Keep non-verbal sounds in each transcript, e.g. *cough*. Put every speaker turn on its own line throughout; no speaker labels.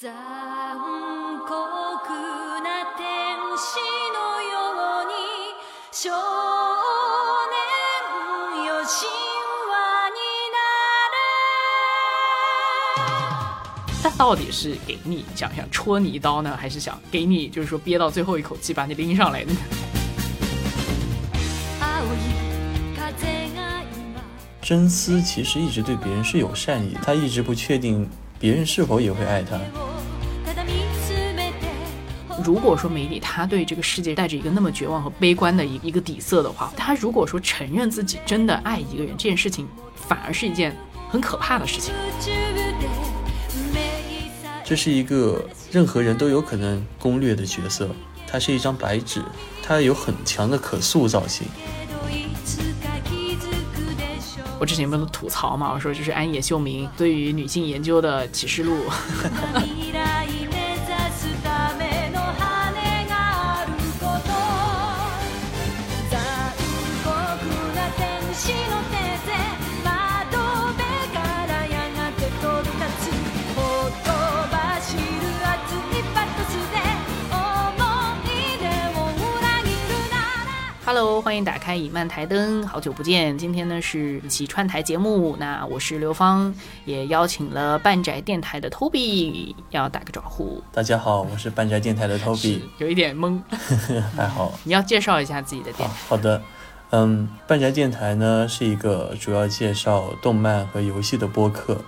残酷な天使のように少年よ神話に
他到底是给你想想戳你一刀呢，还是想给你就是说憋到最后一口气把你拎上来的呢？*laughs*
なる青い風が今
真丝其实一直对别人是有善意，他一直不确定别人是否也会爱他。
ただ見つめて
如果说梅里他对这个世界带着一个那么绝望和悲观的一一个底色的话，他如果说承认自己真的爱一个人，这件事情反而是一件很可怕的事情。
宇宙で目さ
这是一个任何人都有可能攻略的角色，他是一张白纸，他有很強的可塑造性。
けどいつか気づくでしょう
我之前不是吐槽嘛，我说就是安野秀明对于女性研究的启示录， *laughs* 欢迎打开以漫台灯，好久不见。今天呢是一期串台节目，那我是刘芳，也邀请了半宅电台的 Toby 要打个招呼。
大家好，我是半宅电台的 Toby，
有一点懵，*laughs*
还好。
你要介绍一下自己的电
好
台。*laughs*
好的，嗯，半宅电台呢是一个主要介绍动漫和游戏的播客，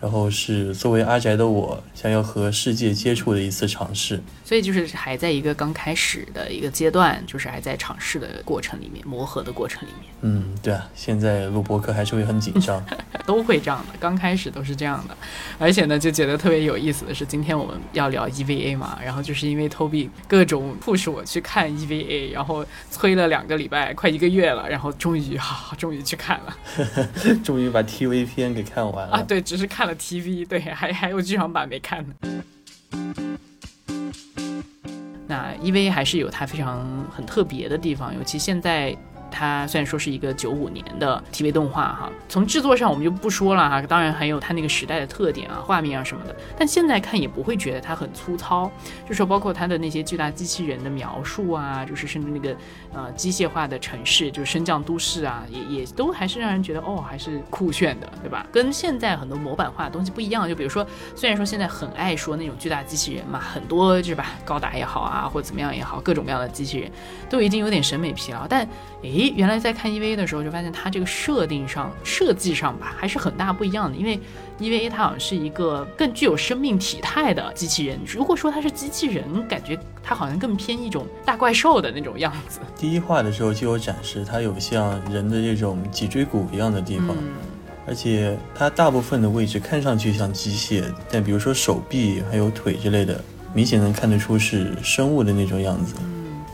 然后是作为阿宅的我想要和世界接触的一次尝试。
所以就是还在一个刚开始的一个阶段，就是还在尝试的过程里面，磨合的过程里面，
嗯，对啊，现在录播客还是会很紧张。*laughs*
都会这样的，刚开始都是这样的。而且呢，就觉得特别有意思的是，今天我们要聊 EVA 嘛，然后就是因为 Toby 各种 push 我去看 EVA，然后催了两个礼拜，快一个月了，然后终于哈、终于去看了 *laughs*
终于把 TV 片给看完了。
啊！对，只是看了 TV，对，还还有剧场版没看呢。那 EVA 还是有它非常很特别的地方，尤其现在它虽然说是一个九五年的 TV 动画哈，从制作上我们就不说了哈，当然还有它那个时代的特点啊、画面啊什么的，但现在看也不会觉得它很粗糙，就说包括它的那些巨大机器人的描述啊，就是甚至那个呃机械化的城市，就是升降都市啊，也也都还是让人觉得哦，还是酷炫的，对吧？跟现在很多模板化的东西不一样，就比如说，虽然说现在很爱说那种巨大机器人嘛，很多是吧，高达也好啊，或怎么样也好，各种各样的机器人都已经有点审美疲劳。但诶，原来在看 EVA 的时候，就发现它这个设定上、设计上吧，还是很大不一样的。因为 EVA 它好像是一个更具有生命体态的机器人。如果说它是机器人，感觉它好像更偏一种大怪兽的那种样子。
第一话的时候就有展示，它有像人的这种脊椎骨一样的地方，
嗯，
而且它大部分的位置看上去像机械，但比如说手臂还有腿之类的，明显能看得出是生物的那种样子。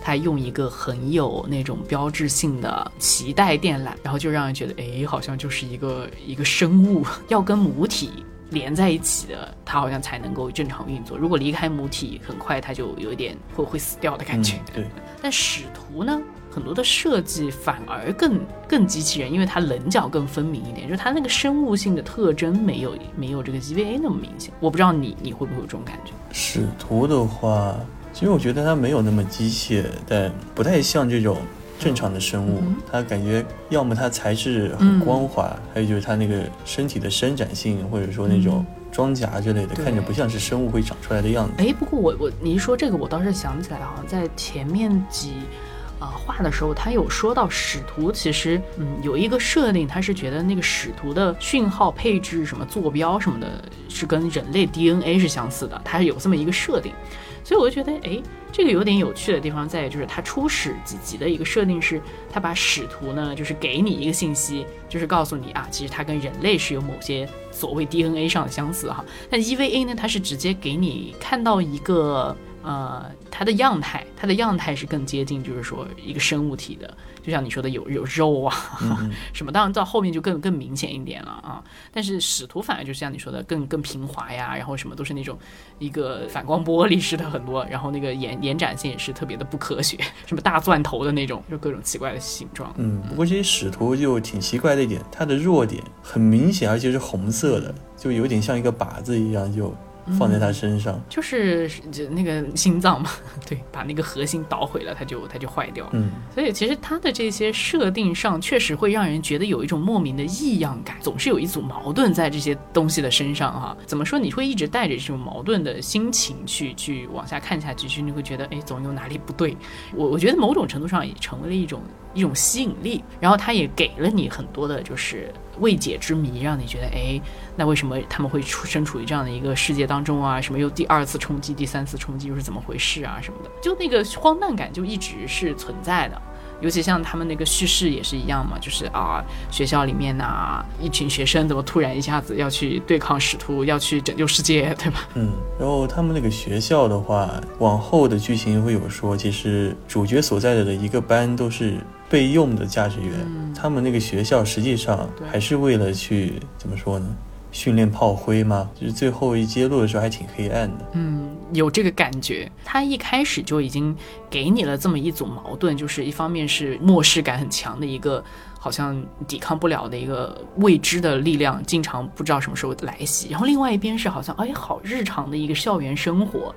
它用一个很有那种标志性的脐带电缆，然后就让人觉得，哎，好像就是一个一个生物要跟母体连在一起的，它好像才能够正常运作。如果离开母体，很快它就有一点会会死掉的感觉。
嗯，对，
但使徒呢，很多的设计反而更更机器人，因为它棱角更分明一点，就是它那个生物性的特征没有没有这个 EVA 那么明显。我不知道你你会不会有这种感觉？
使徒的话，其实我觉得它没有那么机械，但不太像这种正常的生物。
嗯
它感觉要么它材质很光滑，还有就是它那个身体的伸展性，或者说那种装甲之类的，
嗯
看着不像是生物会长出来的样子。
哎，不过我我你一说这个，我倒是想起来，好像在前面几啊、画的时候，他有说到使徒其实嗯有一个设定，他是觉得那个使徒的讯号配置什么坐标什么的，是跟人类 DNA 是相似的，它是有这么一个设定。所以我就觉得，哎，这个有点有趣的地方在于，就是它初始几集的一个设定是，它把使徒呢，就是给你一个信息，就是告诉你啊，其实它跟人类是有某些所谓 DNA 上的相似哈。但 EVA 呢，它是直接给你看到一个呃它的样态，它的样态是更接近就是说一个生物体的，就像你说的有有肉啊、*laughs* 什么，当然到后面就更更明显一点了啊。但是使徒反而就像你说的更更平滑呀，然后什么都是那种一个反光玻璃似的很多，然后那个延延展性也是特别的不科学，*laughs* 什么大钻头的那种，就各种奇怪的形状。
嗯，不过这些使徒就挺奇怪的一点，它的弱点很明显，而且是红色的，就有点像一个靶子一样，就放在他身上。
就是就那个心脏嘛，*laughs* 对，把那个核心捣毁了，它就它就坏掉了。
嗯，
所以其实它的这些设定上，确实会让人觉得有一种莫名的异样感，总是有一组矛盾在这些东西的身上哈。怎么说？你会一直带着这种矛盾的心情去去往下看下去，其实你会觉得，哎，总有哪里不对。我我觉得某种程度上也成为了一种一种吸引力，然后它也给了你很多的就是未解之谜，让你觉得，哎，那为什么他们会处身处于这样的一个世界当中啊？什么又第二次冲击、第三次冲击又是怎么回事啊？什么的，就那个荒诞感就一直是存在的。尤其像他们那个叙事也是一样嘛，就是啊，学校里面呐、一群学生怎么突然一下子要去对抗使徒，要去拯救世界，对吧？
嗯，然后他们那个学校的话，往后的剧情会有说，其实主角所在的的一个班都是备用的驾驶员，他们那个学校实际上还是为了去怎么说呢？训练炮灰吗？就是最后一揭露的时候还挺黑暗的。
嗯，有这个感觉。他一开始就已经给你了这么一组矛盾，就是一方面是漠视感很强的一个，好像抵抗不了的一个未知的力量，经常不知道什么时候来袭；然后另外一边是好像哎好日常的一个校园生活。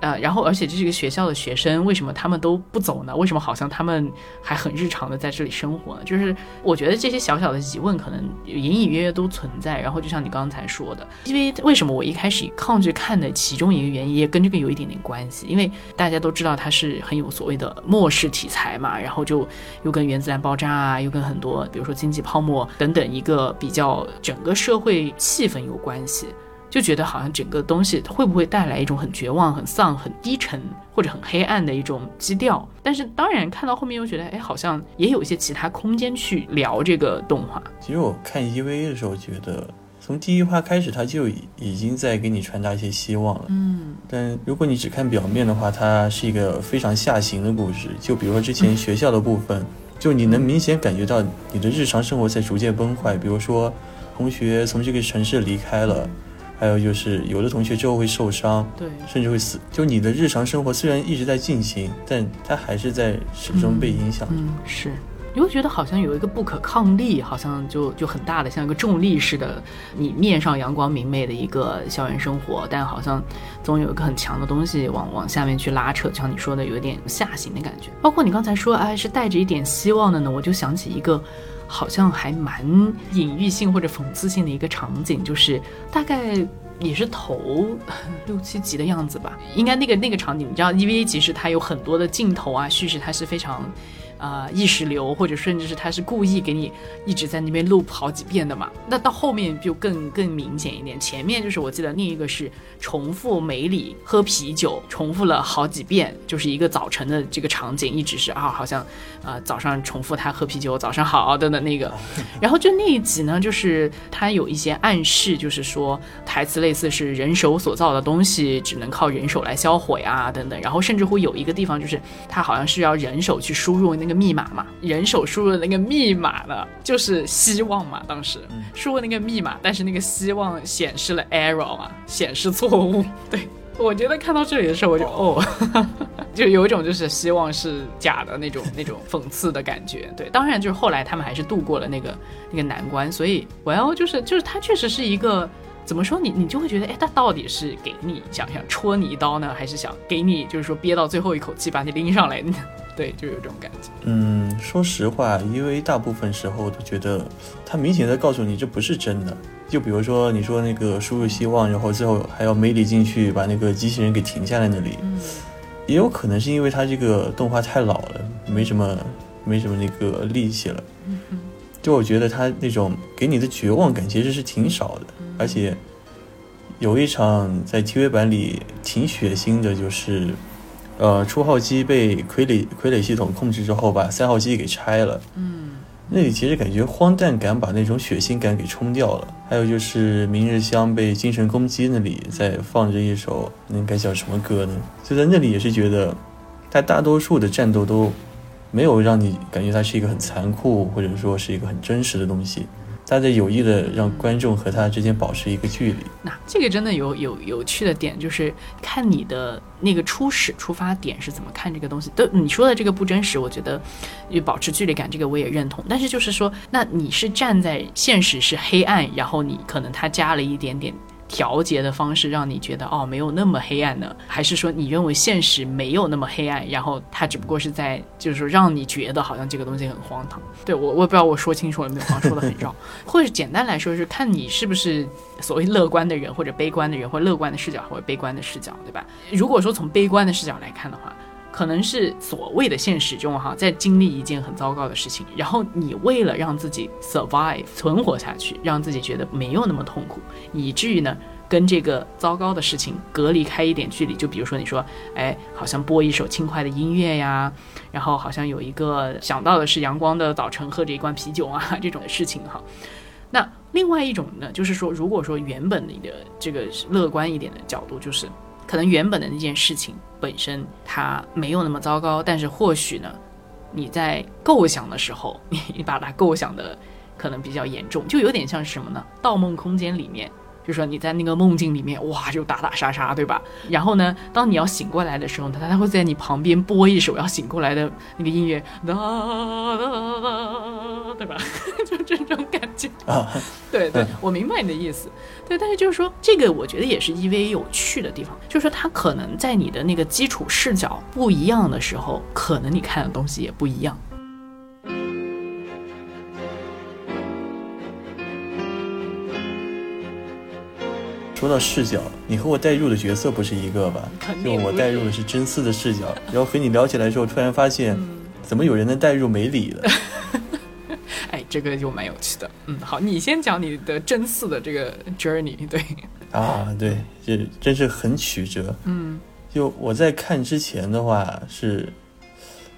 呃，然后而且这是一个学校的学生为什么他们都不走呢？为什么好像他们还很日常的在这里生活呢？就是我觉得这些小小的疑问可能隐隐约约都存在。然后就像你刚才说的，因为为什么我一开始抗拒看的其中一个原因也跟这个有一点点关系，因为大家都知道它是很有所谓的末世题材嘛，然后就又跟原子弹爆炸啊，又跟很多比如说经济泡沫等等一个比较整个社会气氛有关系。就觉得好像整个东西会不会带来一种很绝望、很丧、很低沉或者很黑暗的一种基调？但是当然看到后面又觉得，哎，好像也有一些其他空间去聊这个动画。
其实我看 EVA 的时候，觉得从第一话开始，他就已已经在给你传达一些希望了。
嗯，
但如果你只看表面的话，它是一个非常下行的故事。就比如说之前学校的部分，就你能明显感觉到你的日常生活在逐渐崩坏。比如说，同学从这个城市离开了，还有就是有的同学之后会受伤，
对，
甚至会死。就你的日常生活虽然一直在进行，但它还是在始终被影响。
嗯，是。你会觉得好像有一个不可抗力，好像就就很大的，像一个重力似的，你面上阳光明媚的一个校园生活，但好像总有一个很强的东西往往下面去拉扯，就像你说的，有一点下行的感觉。包括你刚才说，哎，是带着一点希望的呢，我就想起一个。好像还蛮隐喻性或者讽刺性的一个场景，就是大概也是头 *laughs* 六七集的样子吧。应该那个那个场景，你知道，EVA 其实它有很多的镜头啊，叙事它是非常。啊、意识流，或者甚至是他是故意给你一直在那边 loop 好几遍的嘛。那到后面就更更明显一点，前面就是我记得另一个是重复梅里喝啤酒，重复了好几遍，就是一个早晨的这个场景，一直是啊，好像呃早上重复他喝啤酒，早上好等等那个。*laughs* 然后就那一集呢，就是他有一些暗示，就是说台词类似是人手所造的东西只能靠人手来销毁啊等等。然后甚至会有一个地方就是他好像是要人手去输入那个密码嘛，人手输入的那个密码呢就是希望嘛，当时输入那个密码，但是那个希望显示了 error 嘛，显示错误。对，我觉得看到这里的时候我就哦。*laughs* 就有一种就是希望是假的那种 *laughs* 那种讽刺的感觉。对，当然就是后来他们还是度过了那个那个难关，所以我要就是就是它确实是一个怎么说你你就会觉得哎，他到底是给你想想戳你一刀呢，还是想给你就是说憋到最后一口气把你拎上来呢？对，就有这种感觉。
嗯，说实话，因为大部分时候都觉得他明显的告诉你这不是真的。就比如说你说那个输入希望，然后最后还要梅里进去把那个机器人给停下来那里，也有可能是因为他这个动画太老了，没什么没什么那个力气了。就我觉得他那种给你的绝望感其实是挺少的，而且有一场在 TV 版里挺血腥的，就是呃初号机被傀儡傀儡系统控制之后，把三号机给拆了。
嗯，
那里其实感觉荒诞感把那种血腥感给冲掉了。还有就是明日香被精神攻击那里在放着一首那该叫什么歌呢？就在那里也是觉得，它大多数的战斗都没有让你感觉它是一个很残酷或者说是一个很真实的东西。他在有意的让观众和他之间保持一个距离。
那这个真的有有有趣的点，就是看你的那个初始出发点是怎么看这个东西。都你说的这个不真实，我觉得就保持距离感，这个我也认同。但是就是说，那你是站在现实是黑暗，然后你可能他加了一点点调节的方式让你觉得哦没有那么黑暗呢？还是说你认为现实没有那么黑暗，然后它只不过是在就是说让你觉得好像这个东西很荒唐？对我我也不知道我说清楚了没有，好像说的很绕。或者简单来说是看你是不是所谓乐观的人，或者悲观的人，或者乐观的视角或者悲观的视角，对吧？如果说从悲观的视角来看的话。可能是所谓的现实中哈，在经历一件很糟糕的事情，然后你为了让自己 survive 存活下去，让自己觉得没有那么痛苦，以至于呢跟这个糟糕的事情隔离开一点距离。就比如说你说，哎，好像播一首轻快的音乐呀，然后好像有一个想到的是阳光的早晨，喝着一罐啤酒啊这种的事情哈。那另外一种呢，就是说，如果说原本你的这个乐观一点的角度，就是。可能原本的那件事情本身它没有那么糟糕，但是或许呢，你在构想的时候，*laughs* 你把它构想的可能比较严重，就有点像是什么呢？《盗梦空间》里面。就说你在那个梦境里面，哇，就打打杀杀，对吧？然后呢，当你要醒过来的时候，他他会在你旁边播一首要醒过来的那个音乐，哒哒哒，对吧？*laughs* 就这种感觉啊。对对，我明白你的意思。对，但是就是说，这个我觉得也是 EVA 有趣的地方，就是说它可能在你的那个基础视角不一样的时候，可能你看的东西也不一样。
说到视角，你和我带入的角色不是一个吧？就我带入的是真丝的视角，然后和你聊起来之后，突然发现，怎么有人能带入梅里了？*laughs*
哎，这个就蛮有趣的。嗯，好，你先讲你的真丝的这个 journey。对，
啊，对，这真是很曲折。
嗯，
就我在看之前的话，是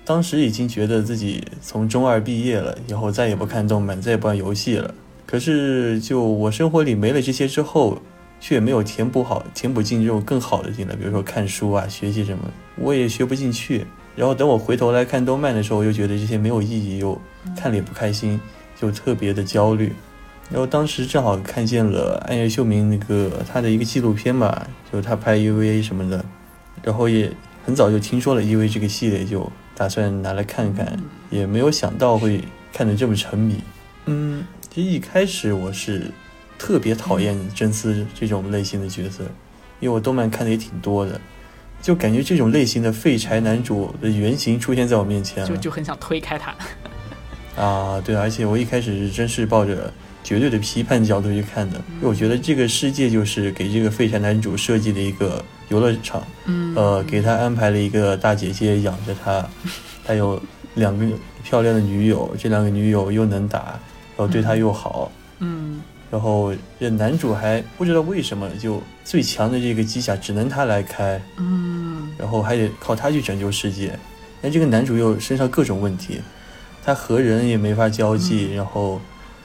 当时已经觉得自己从中二毕业了，以后再也不看动漫，再也不玩游戏了。可是，就我生活里没了这些之后。却没有填补好，填补进这种更好的进来，比如说看书啊、学习什么，我也学不进去。然后等我回头来看动漫的时候，又觉得这些没有意义，又看了也不开心，就特别的焦虑。然后当时正好看见了暗夜秀明那个他的一个纪录片吧，就是他拍 EVA 什么的，然后也很早就听说了 EVA 这个系列，就打算拿来看看，也没有想到会看得这么沉迷。嗯，其实一开始我是。特别讨厌真丝这种类型的角色，因为我动漫看的也挺多的，就感觉这种类型的废柴男主的原型出现在我面前，
就就很想推开他。*laughs*
啊，对，而且我一开始是真是抱着绝对的批判角度去看的，因为我觉得这个世界就是给这个废柴男主设计的一个游乐场，
嗯，
呃，给他安排了一个大姐姐养着他，*laughs* 他有两个漂亮的女友，这两个女友又能打，然后对他又好，
嗯。
然后这男主还不知道为什么，就最强的这个机甲只能他来开，
嗯，
然后还得靠他去拯救世界。但这个男主又身上各种问题，他和人也没法交际，然后，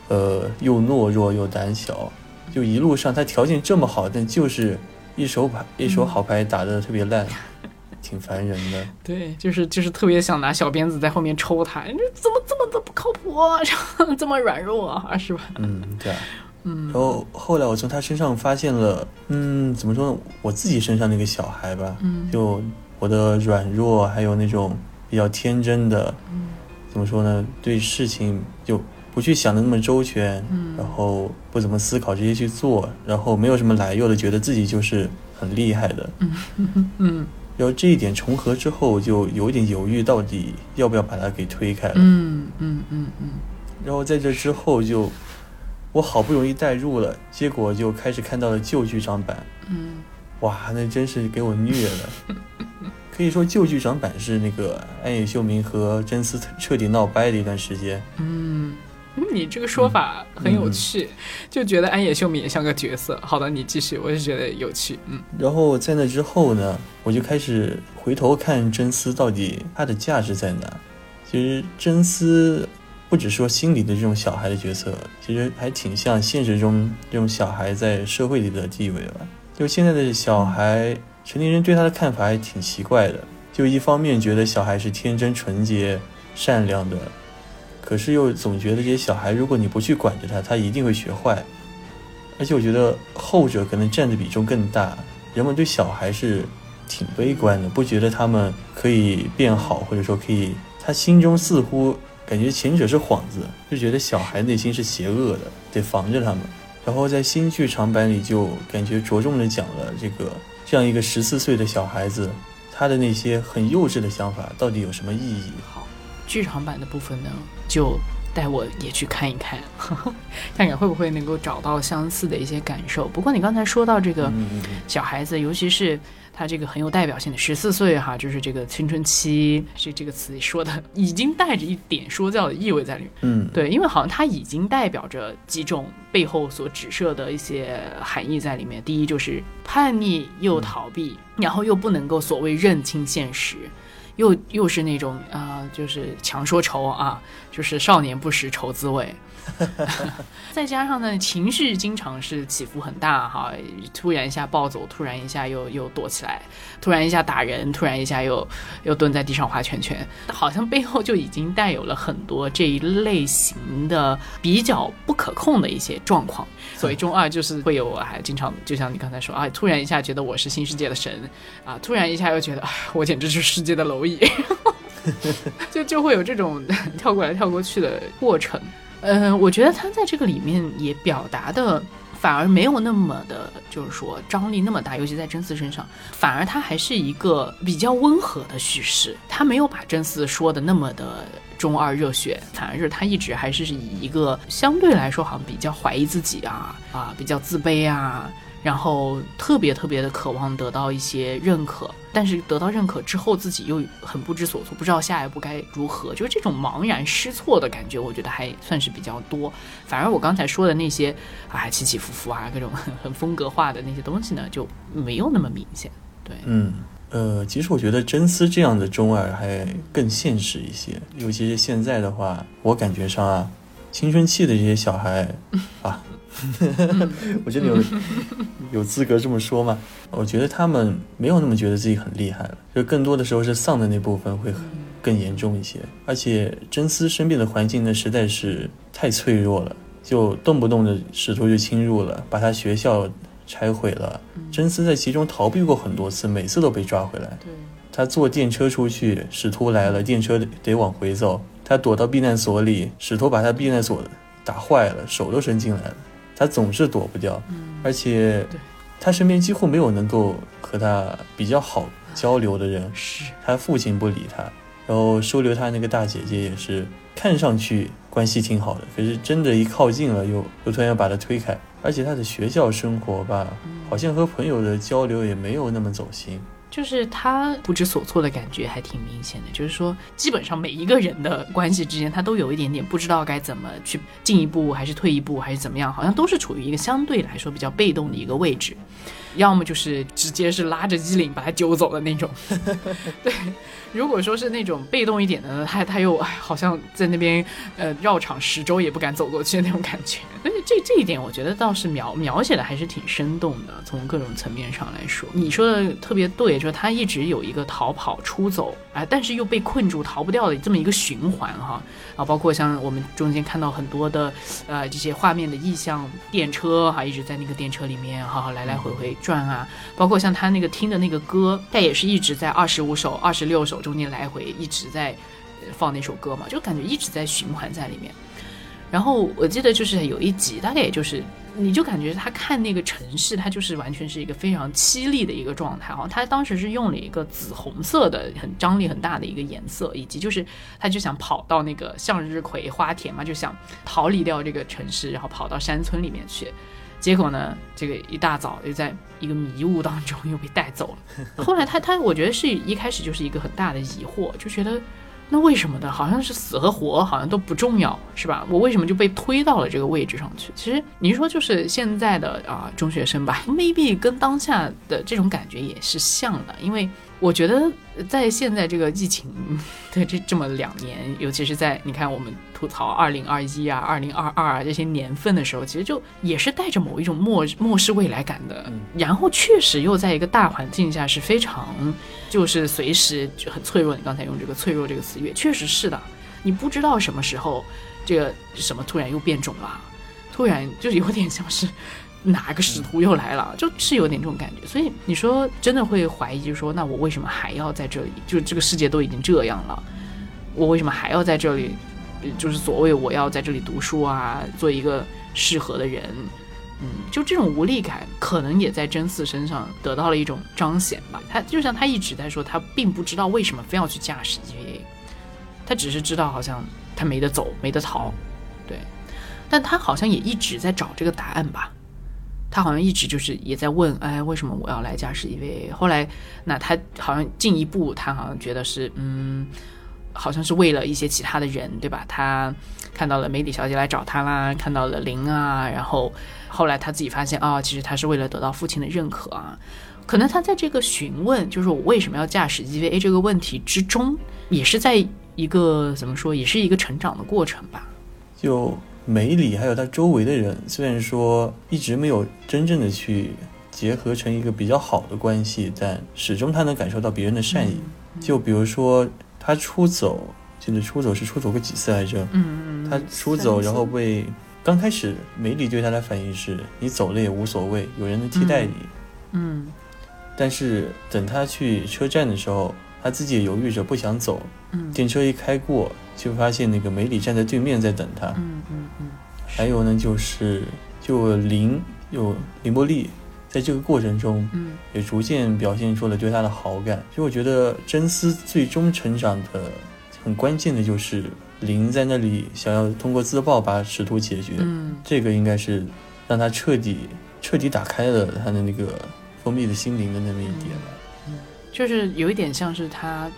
呃，又懦弱又胆小，就一路上他条件这么好，但就是一手牌一手好牌打得特别烂，*laughs* 挺烦人的。
对，就是就是特别想拿小鞭子在后面抽他，你怎么这么的不靠谱，*laughs* 这么软弱啊，是吧？
嗯，对。
嗯，
然后后来我从他身上发现了，嗯，怎么说呢？我自己身上那个小孩吧，
嗯，
就我的软弱，还有那种比较天真的，
嗯，
怎么说呢？对事情就不去想的那么周全，
嗯，
然后不怎么思考，直接去做，然后没有什么来由的，觉得自己就是很厉害的，
嗯嗯，
然后这一点重合之后，就有点犹豫，到底要不要把他给推开了，
嗯嗯嗯嗯，
然后在这之后就。我好不容易代入了，结果就开始看到了旧剧场版。
嗯，
哇，那真是给我虐了。*laughs* 可以说旧剧场版是那个安野秀明和真丝彻底闹掰的一段时间。
嗯，你这个说法很有趣，就觉得安野秀明也像个角色。好的，你继续，我是觉得有趣。嗯，
然后在那之后呢，我就开始回头看真丝到底它的价值在哪。其实真丝。不只说心里的这种小孩的角色，其实还挺像现实中这种小孩在社会里的地位吧。就现在的小孩，成年人对他的看法还挺奇怪的。就一方面觉得小孩是天真纯洁、善良的，可是又总觉得这些小孩，如果你不去管着他，他一定会学坏。而且我觉得后者可能占的比重更大。人们对小孩是挺悲观的，不觉得他们可以变好，或者说可以，他心中似乎。感觉前者是幌子，就觉得小孩内心是邪恶的，得防着他们。然后在新剧场版里就感觉着重的讲了这个这样一个十四岁的小孩子，他的那些很幼稚的想法到底有什么意义？
好，剧场版的部分呢，就带我也去看一看，*laughs* 看看会不会能够找到相似的一些感受。不过你刚才说到这个小孩子，尤其是他这个很有代表性的十四岁哈，就是这个青春期，这这个词说的已经带着一点说教的意味在里面。
嗯，
对，因为好像它已经代表着几种背后所指涉的一些含义在里面。第一就是叛逆又逃避，然后又不能够所谓认清现实，又又是那种啊、就是强说愁啊，就是少年不识愁滋味。*laughs* 再加上呢，情绪经常是起伏很大哈，突然一下暴走，突然一下又又躲起来，突然一下打人，突然一下又又蹲在地上画圈圈，好像背后就已经带有了很多这一类型的比较不可控的一些状况。所谓中二就是会有，还经常就像你刚才说啊，突然一下觉得我是新世界的神啊，突然一下又觉得啊，我简直是世界的蝼蚁，*laughs* 就就会有这种跳过来跳过去的过程。呃、我觉得他在这个里面也表达的反而没有那么的，就是说张力那么大，尤其在真丝身上，反而他还是一个比较温和的叙事，他没有把真丝说的那么的中二热血，反而就是他一直还是以一个相对来说好像比较怀疑自己啊啊，比较自卑啊。然后特别特别的渴望得到一些认可，但是得到认可之后，自己又很不知所措，不知道下一步该如何，就是这种茫然失措的感觉，我觉得还算是比较多。反而我刚才说的那些啊起起伏伏啊，各种很很风格化的那些东西呢，就没有那么明显。对，
嗯，呃，其实我觉得真丝这样的中二还更现实一些，尤其是现在的话，我感觉上啊，青春期的这些小孩啊，*laughs* 我觉得有有资格这么说吗？我觉得他们没有那么觉得自己很厉害了，就更多的时候是丧的那部分会很更严重一些，而且真丝身边的环境呢实在是太脆弱了，就动不动的使徒就侵入了，把他学校拆毁了。真丝在其中逃避过很多次，每次都被抓回来。
对，
他坐电车出去，使徒来了，电车得得往回走。他躲到避难所里，使徒把他避难所打坏了，手都伸进来了，他总是躲不掉。而且他身边几乎没有能够和他比较好交流的人。
是，
他父亲不理他，然后收留他那个大姐姐也是看上去关系挺好的，可是真的一靠近了又又突然要把他推开。而且他的学校生活吧，好像和朋友的交流也没有那么走心。
就是他不知所措的感觉还挺明显的，就是说，基本上每一个人的关系之间，他都有一点点不知道该怎么去进一步，还是退一步，还是怎么样，好像都是处于一个相对来说比较被动的一个位置，要么就是直接是拉着衣领把他揪走的那种。*laughs* 对，如果说是那种被动一点的，他他又，好像在那边呃绕场十周也不敢走过去的那种感觉。所以这这一点，我觉得倒是描描写的还是挺生动的，从各种层面上来说，你说的特别对，就是他一直有一个逃跑出走啊、但是又被困住逃不掉的这么一个循环哈，啊包括像我们中间看到很多的呃这些画面的意象，电车哈、一直在那个电车里面哈、哈来来回回转啊，包括像他那个听的那个歌，他也是一直在二十五首、二十六首中间来回一直在放那首歌嘛，就感觉一直在循环在里面。然后我记得就是有一集，大概也就是，你就感觉他看那个城市，他就是完全是一个非常凄厉的一个状态哈。他当时是用了一个紫红色的很张力很大的一个颜色，以及就是他就想跑到那个向日葵花田嘛，就想逃离掉这个城市，然后跑到山村里面去。结果呢，这个一大早又在一个迷雾当中又被带走了。后来他他，我觉得是一开始就是一个很大的疑惑，就觉得那为什么呢？好像是死和活好像都不重要，是吧？我为什么就被推到了这个位置上去？其实您说就是现在的啊、中学生吧，maybe 跟当下的这种感觉也是像的，因为我觉得在现在这个疫情的这这么两年，尤其是在你看我们吐槽二零二一啊、二零二二啊这些年份的时候，其实就也是带着某一种末末世未来感的。然后确实又在一个大环境下是非常，就是随时就很脆弱。你刚才用这个“脆弱”这个词，也确实是的。你不知道什么时候这个什么突然又变种了，突然就是有点像是哪个使徒又来了，就是有点这种感觉。所以你说真的会怀疑，就是说那我为什么还要在这里？就这个世界都已经这样了，我为什么还要在这里？呃就是所谓我要在这里读书啊，做一个适合的人，嗯，就这种无力感，可能也在真嗣身上得到了一种彰显吧。他就像他一直在说，他并不知道为什么非要去驾驶 EVA，他只是知道好像他没得走，没得逃，对。但他好像也一直在找这个答案吧。他好像一直就是也在问，哎，为什么我要来驾驶 EVA？后来，那他好像进一步，他好像觉得是，嗯，好像是为了一些其他的人，对吧？他看到了梅里小姐来找他啦，看到了林啊，然后后来他自己发现，啊，其实他是为了得到父亲的认可啊。可能他在这个询问，就是我为什么要驾驶 EVA 这个问题之中，也是在一个怎么说，也是一个成长的过程吧。
就。梅里还有他周围的人，虽然说一直没有真正的去结合成一个比较好的关系，但始终他能感受到别人的善意。就比如说他出走，记得出走是出走过几次来着？
嗯
他出走，然后被刚开始梅里对他的反应是：你走了也无所谓，有人能替代你。
嗯。
但是等他去车站的时候，他自己也犹豫着不想走。
嗯。
电车一开过。就发现那个梅里站在对面在等他。
嗯嗯嗯。
还有呢，就是就林有林波利，在这个过程中，
嗯，
也逐渐表现出了对他的好感。所以我觉得真丝最终成长的很关键的就是林在那里想要通过自爆把使徒解决。
嗯，
这个应该是让他彻底彻底打开了他的那个封闭的心灵的那么一点吧。
嗯，就是有一点像是他。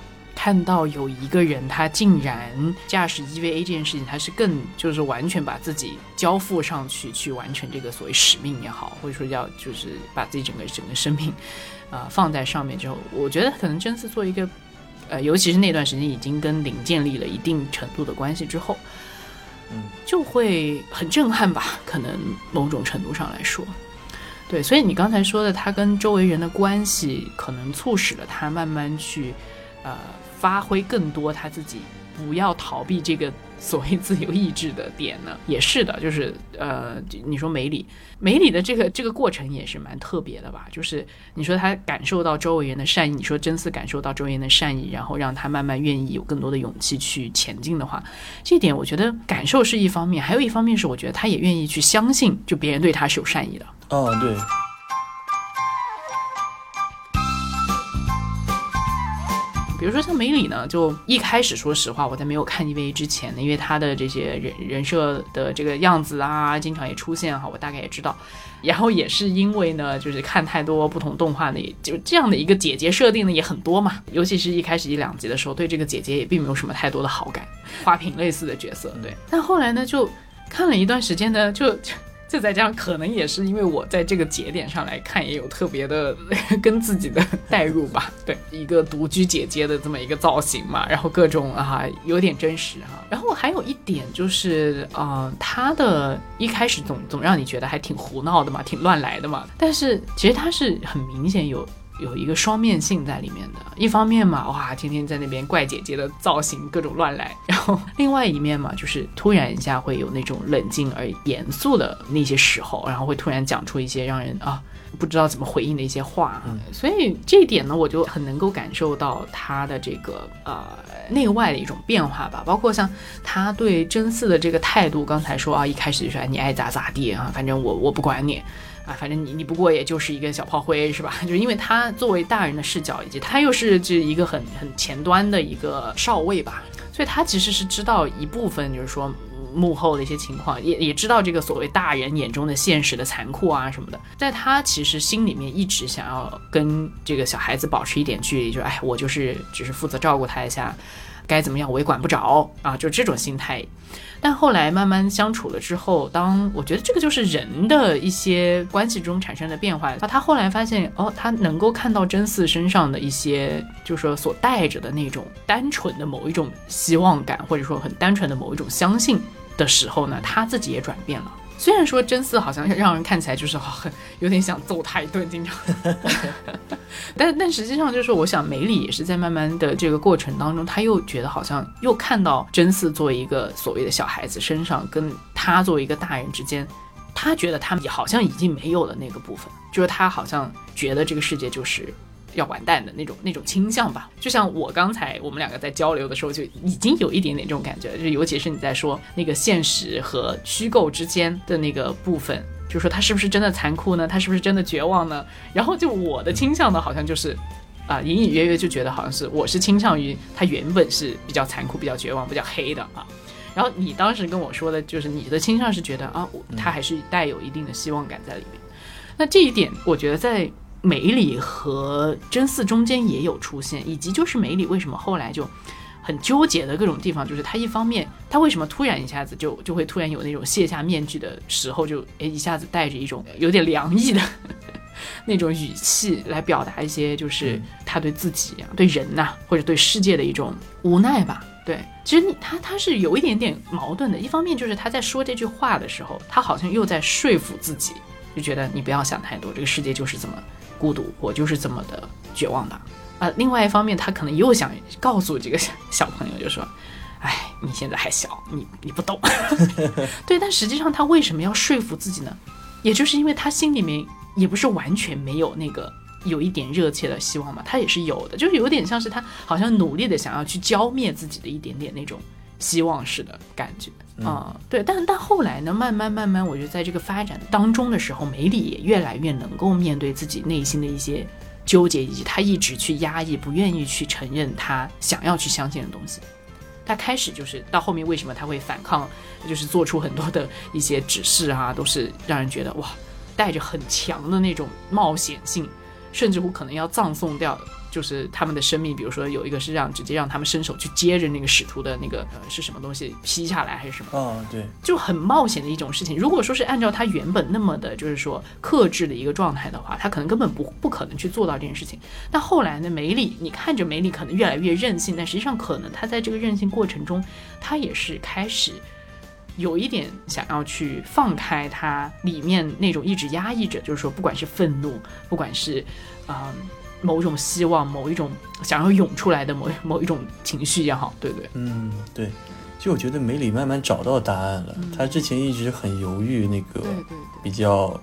看到有一个人，他竟然驾驶 EVA 这件事情，他是更就是完全把自己交付上去，去完成这个所谓使命也好，或者说要就是把自己整个整个生命，啊放在上面之后，我觉得可能真是做一个，呃，尤其是那段时间已经跟林建立了一定程度的关系之后，
嗯，
就会很震撼吧？可能某种程度上来说，对，所以你刚才说的，他跟周围人的关系，可能促使了他慢慢去，呃。发挥更多他自己，不要逃避这个所谓自由意志的点呢？也是的，就是呃，你说梅里，梅里的这个这个过程也是蛮特别的吧？就是你说他感受到周围人的善意，你说真嗣感受到周围人的善意，然后让他慢慢愿意有更多的勇气去前进的话，这点我觉得感受是一方面，还有一方面是我觉得他也愿意去相信，就别人对他是有善意的。
哦，对。
比如说像梅里呢，就一开始说实话，我在没有看 EVA 之前呢，因为他的这些人人设的这个样子啊，经常也出现哈，我大概也知道。然后也是因为呢，就是看太多不同动画呢，就这样的一个姐姐设定的也很多嘛。*laughs* 尤其是一开始一两集的时候，对这个姐姐也并没有什么太多的好感，花瓶类似的角色。对，但后来呢，就看了一段时间呢，就就。这再加上，可能也是因为我在这个节点上来看，也有特别的 *laughs* 跟自己的 *laughs* 代入吧。对，一个独居姐姐的这么一个造型嘛，然后各种啊，有点真实哈。然后还有一点就是，呃，他的一开始总总让你觉得还挺胡闹的嘛，挺乱来的嘛。但是其实他是很明显有。有一个双面性在里面的，一方面嘛，哇，天天在那边怪姐姐的造型各种乱来，然后另外一面嘛，就是突然一下会有那种冷静而严肃的那些时候，然后会突然讲出一些让人啊不知道怎么回应的一些话，所以这一点呢，我就很能够感受到他的这个呃内外的一种变化吧，包括像他对真嗣的这个态度，刚才说啊，一开始就说你爱咋咋地啊，反正我我不管你。啊，反正你你不过也就是一个小炮灰是吧？*laughs* 就是因为他作为大人的视角，以及他又是这一个很很前端的一个少尉吧，所以他其实是知道一部分，就是说幕后的一些情况，也也知道这个所谓大人眼中的现实的残酷啊什么的。在他其实心里面一直想要跟这个小孩子保持一点距离，就哎，我就是只是负责照顾他一下，该怎么样我也管不着啊，就这种心态。但后来慢慢相处了之后，当我觉得这个就是人的一些关系中产生的变化。那他后来发现，哦，他能够看到真嗣身上的一些，就是说所带着的那种单纯的某一种希望感，或者说很单纯的某一种相信的时候呢，他自己也转变了。虽然说真嗣好像让人看起来就是很有点想揍他一顿，经常，*laughs* 但但实际上就是我想梅里也是在慢慢的这个过程当中，他又觉得好像又看到真嗣作为一个所谓的小孩子身上，跟他作为一个大人之间，他觉得他们好像已经没有了那个部分，就是他好像觉得这个世界就是。要完蛋的那种那种倾向吧，就像我刚才我们两个在交流的时候，就已经有一点点这种感觉，就是尤其是你在说那个现实和虚构之间的那个部分，就说他是不是真的残酷呢？他是不是真的绝望呢？然后就我的倾向呢，好像就是，啊、隐隐约约就觉得好像是我是倾向于他原本是比较残酷、比较绝望、比较黑的啊。然后你当时跟我说的就是你的倾向是觉得啊，我他还是带有一定的希望感在里面。那这一点，我觉得在梅里和真嗣中间也有出现，以及就是梅里为什么后来就很纠结的各种地方，就是他一方面他为什么突然一下子就就会突然有那种卸下面具的时候，就诶一下子带着一种有点凉意的 *laughs* 那种语气来表达一些就是他对自己啊、对人呐、或者对世界的一种无奈吧。对，其实你他他是有一点点矛盾的，一方面就是他在说这句话的时候，他好像又在说服自己，就觉得你不要想太多，这个世界就是这么孤独，我就是这么的绝望的。啊，另外一方面，他可能又想告诉这个小小朋友，就说：“哎，你现在还小，你你不懂。*laughs* ”对，但实际上他为什么要说服自己呢？也就是因为他心里面也不是完全没有那个有一点热切的希望嘛，他也是有的，就是有点像是他好像努力的想要去浇灭自己的一点点那种希望式的感觉啊、对，但但后来呢，慢慢慢慢，我觉得在这个发展当中的时候，梅里也越来越能够面对自己内心的一些纠结，以及他一直去压抑、不愿意去承认他想要去相信的东西。他开始就是到后面为什么他会反抗，就是做出很多的一些指示啊，都是让人觉得哇，带着很强的那种冒险性，甚至乎可能要葬送掉，就是他们的生命。比如说有一个是让直接让他们伸手去接着那个使徒的那个呃是什么东西劈下来还是什么，
啊，对，
就很冒险的一种事情。如果说是按照他原本那么的，就是说克制的一个状态的话，他可能根本不不可能去做到这件事情。但后来呢，梅里，你看着梅里可能越来越任性，但实际上可能他在这个任性过程中，他也是开始有一点想要去放开他里面那种一直压抑着，就是说不管是愤怒，不管是嗯、某种希望，某一种想要涌出来的某某一种情绪也好，对不对？
嗯，对。就我觉得梅里慢慢找到答案了，他之前一直很犹豫，那个比较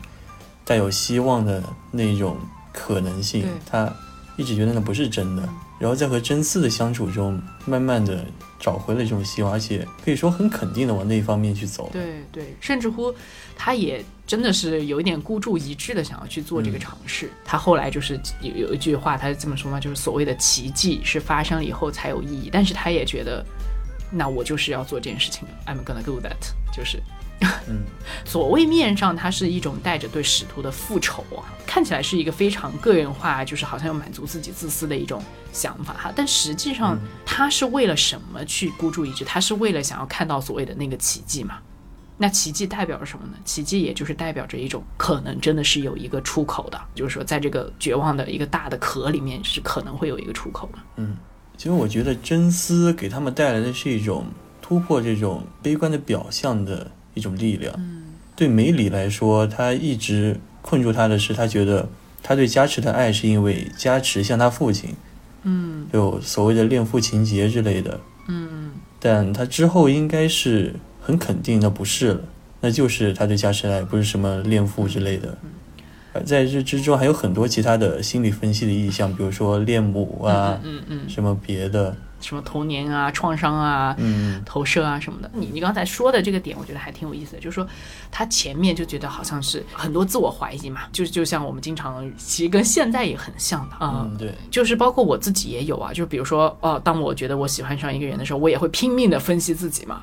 带有希望的那种可能性
对，
他一直觉得那不是真的。然后在和真嗣的相处中，慢慢的找回了这种希望，而且可以说很肯定的往那一方面去走。
对对，甚至乎他也真的是有一点孤注一掷的想要去做这个尝试。他后来就是有有一句话，他是这么说嘛，就是所谓的奇迹是发生了以后才有意义。但是他也觉得，那我就是要做这件事情，I'm gonna do that，就是。
嗯，*laughs*
所谓面上，它是一种带着对使徒的复仇啊，看起来是一个非常个人化，就是好像要满足自己自私的一种想法哈。但实际上，他是为了什么去孤注一掷？他是为了想要看到所谓的那个奇迹嘛？那奇迹代表着什么呢？奇迹也就是代表着一种可能真的是有一个出口的，就是说在这个绝望的一个大的壳里面是可能会有一个出口的。
嗯其实我觉得真丝给他们带来的是一种突破这种悲观的表象的一种力量。对梅里来说，他一直困住他的是，他觉得他对加持的爱是因为加持像他父亲，
嗯。
有所谓的恋父情节之类的。
嗯。
但他之后应该是很肯定那不是了，那就是他对加持的爱，不是什么恋父之类的。在这之中还有很多其他的心理分析的意象，比如说恋母啊，
嗯嗯，
什么别的，
什么童年啊、创伤啊、
嗯，
投射啊什么的。你你刚才说的这个点，我觉得还挺有意思的，就是说他前面就觉得好像是很多自我怀疑嘛，就就像我们经常其实跟现在也很像的啊。
嗯，对，
就是包括我自己也有啊，就比如说，哦，当我觉得我喜欢上一个人的时候，我也会拼命的分析自己嘛，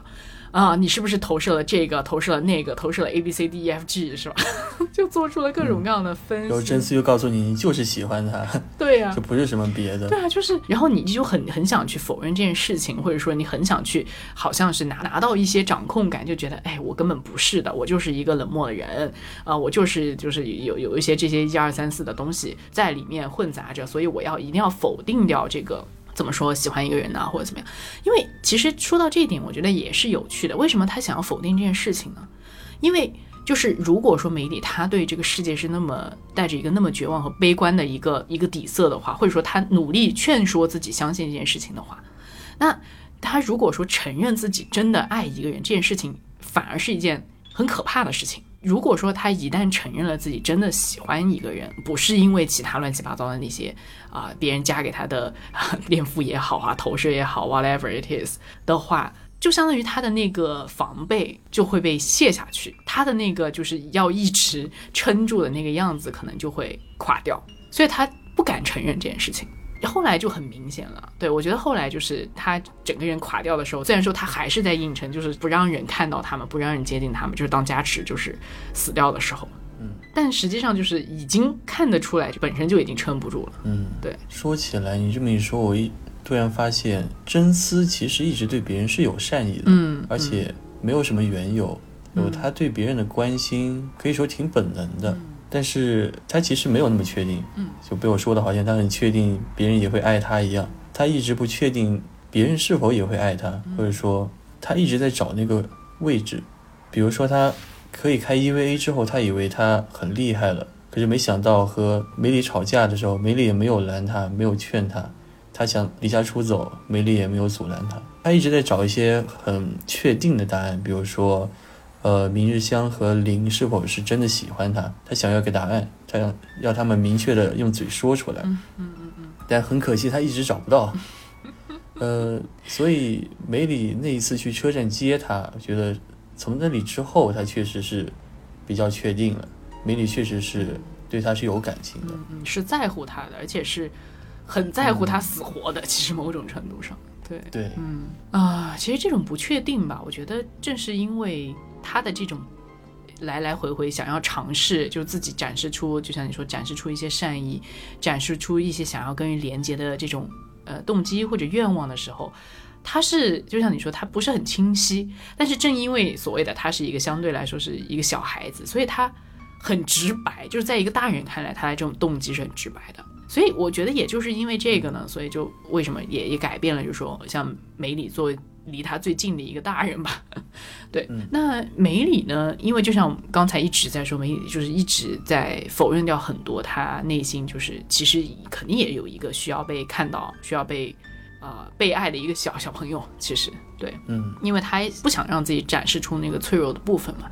啊，你是不是投射了这个，投射了那个，投射了 A B C D E F G 是吧？*laughs* 就做出了各种各样的分析
然后。真丝又告诉你，你就是喜欢他，
对呀、
就不是什么别的
对。啊，就是，然后你就很很想去否认这件事情，或者说你很想去，好像是拿拿到一些掌控感，就觉得，哎，我根本不是的，我就是一个冷漠的人啊、我就是就是有有一些这些一二三四的东西在里面混杂着，所以我要一定要否定掉这个。怎么说喜欢一个人呢、或者怎么样？因为其实说到这一点，我觉得也是有趣的。为什么他想要否定这件事情呢？因为就是如果说梅里他对这个世界是那么带着一个那么绝望和悲观的一个一个底色的话，或者说他努力劝说自己相信这件事情的话，那他如果说承认自己真的爱一个人这件事情，反而是一件很可怕的事情。如果说他一旦承认了自己真的喜欢一个人，不是因为其他乱七八糟的那些啊、别人加给他的、啊 *laughs* 恋父也好啊、投射也好，whatever it is 的话，就相当于他的那个防备就会被卸下去，他的那个就是要一直撑住的那个样子，可能就会垮掉，所以他不敢承认这件事情。后来就很明显了，对我觉得后来就是他整个人垮掉的时候，虽然说他还是在硬撑，就是不让人看到他们，不让人接近他们，就是当加持就是死掉的时候，
嗯，
但实际上就是已经看得出来，本身就已经撑不住了，
嗯，
对。
说起来，你这么一说，我一突然发现，真丝其实一直对别人是有善意的，
嗯
而且没有什么缘由，有他对别人的关心，可以说挺本能的。但是他其实没有那么确定，
嗯，
就被我说的好像他很确定别人也会爱他一样，他一直不确定别人是否也会爱他，或者说他一直在找那个位置，比如说他可以开 EVA 之后，他以为他很厉害了，可是没想到和梅里吵架的时候，梅里也没有拦他，没有劝他，他想离家出走，梅里也没有阻拦他，他一直在找一些很确定的答案，比如说。呃，明日香和林是否是真的喜欢他？他想要个答案，他要要他们明确的用嘴说出来。
嗯嗯嗯嗯。
但很可惜，他一直找不到。*laughs* 呃，所以梅里那一次去车站接他，我觉得从那里之后，他确实是比较确定了。梅里确实是对他是有感情的，
嗯嗯，是在乎他的，而且是很在乎他死活的。其实某种程度上，对
对，
嗯啊，其实这种不确定吧，我觉得正是因为。他的这种来来回回想要尝试，就自己展示出，就像你说，展示出一些善意，展示出一些想要跟人连接的这种呃动机或者愿望的时候，他是就像你说，他不是很清晰。但是正因为所谓的他是一个相对来说是一个小孩子，所以他很直白，就是在一个大人看来，他的这种动机是很直白的。所以我觉得，也就是因为这个呢，所以就为什么也也改变了，就是说，像梅里作为。离他最近的一个大人吧，*laughs* 对。那梅里呢？因为就像刚才一直在说，梅里就是一直在否认掉很多他内心就是其实肯定也有一个需要被看到、需要被呃被爱的一个小小朋友。其实对，
嗯，
因为他不想让自己展示出那个脆弱的部分嘛，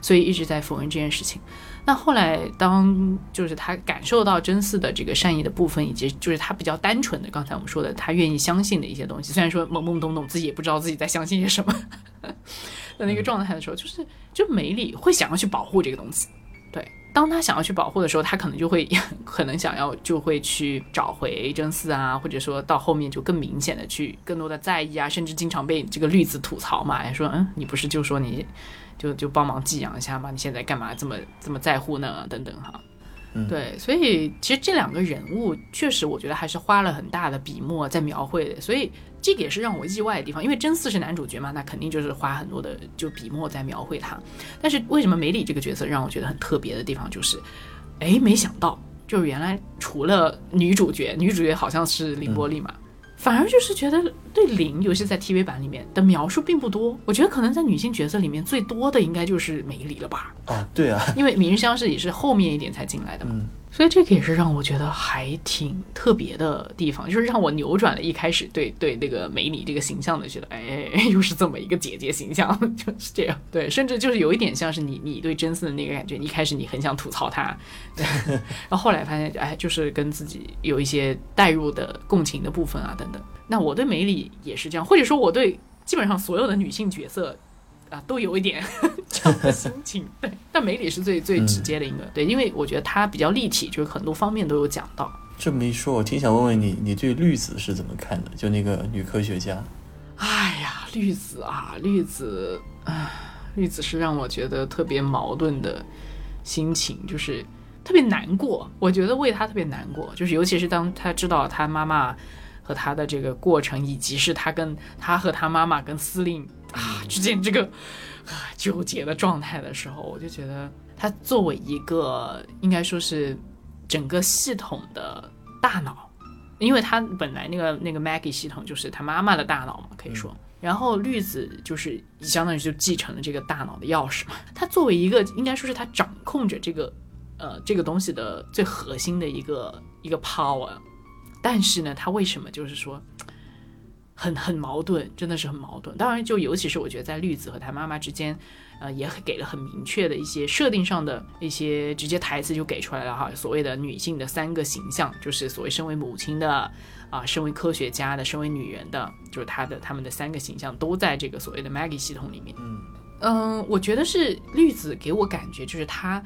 所以一直在否认这件事情。那后来，当就是他感受到真嗣的这个善意的部分，以及就是他比较单纯的，刚才我们说的，他愿意相信的一些东西，虽然说懵懵懂懂，自己也不知道自己在相信些什么的那个状态的时候，就是就梅里会想要去保护这个东西。对，当他想要去保护的时候，他可能就会 *laughs* 可能想要就会去找回真嗣啊，或者说到后面就更明显的去更多的在意啊，甚至经常被这个绿子吐槽嘛，说嗯，你不是就说你。就就帮忙寄养一下嘛？你现在干嘛这么这么在乎呢？等等哈，对，所以其实这两个人物确实，我觉得还是花了很大的笔墨在描绘的，所以这个也是让我意外的地方。因为真嗣是男主角嘛，那肯定就是花很多的就笔墨在描绘他。但是为什么梅里这个角色让我觉得很特别的地方，就是，哎，没想到就是原来除了女主角，女主角好像是林波丽嘛。反而就是觉得对零，尤其在 TV 版里面的描述并不多。我觉得可能在女性角色里面最多的应该就是梅里了吧？
啊，对啊，
因为明日香是也是后面一点才进来的嘛。
嗯。
所以这个也是让我觉得还挺特别的地方，就是让我扭转了一开始对对那个美女这个形象的觉得，哎，*laughs* 又是这么一个姐姐形象，*laughs* 就是这样。对，甚至就是有一点像是你你对真嗣的那个感觉，一开始你很想吐槽他，*laughs* 然后后来发现，哎，就是跟自己有一些代入的共情的部分啊，等等。那我对美里也是这样，或者说我对基本上所有的女性角色。啊，都有一点这样的心情，对。但梅里是最最直接的一个，对，因为我觉得他比较立体，就是很多方面都有讲到。
这么一说，我挺想问问你，你对绿子是怎么看的？就那个女科学家。
哎呀，绿子啊，绿子，啊，绿子是让我觉得特别矛盾的心情，就是特别难过。我觉得为他特别难过，就是尤其是当他知道他妈妈和他的这个过程，以及是他跟他和他妈妈跟司令。啊，之间这个啊纠结的状态的时候，我就觉得他作为一个应该说是整个系统的大脑，因为他本来那个那个 Maggie 系统就是他妈妈的大脑嘛，可以说，然后绿子就是相当于就继承了这个大脑的钥匙嘛。他作为一个应该说是他掌控着这个呃这个东西的最核心的一个一个 power，但是呢，他为什么就是说？很很矛盾，真的是很矛盾。当然，就尤其是我觉得在绿子和他妈妈之间，呃，也给了很明确的一些设定上的一些直接台词就给出来了哈。所谓的女性的三个形象，就是所谓身为母亲的啊，身为科学家的，身为女人的，就是她的他们的三个形象都在这个所谓的 Maggie 系统里面。
嗯
嗯，我觉得是绿子给我感觉就是她，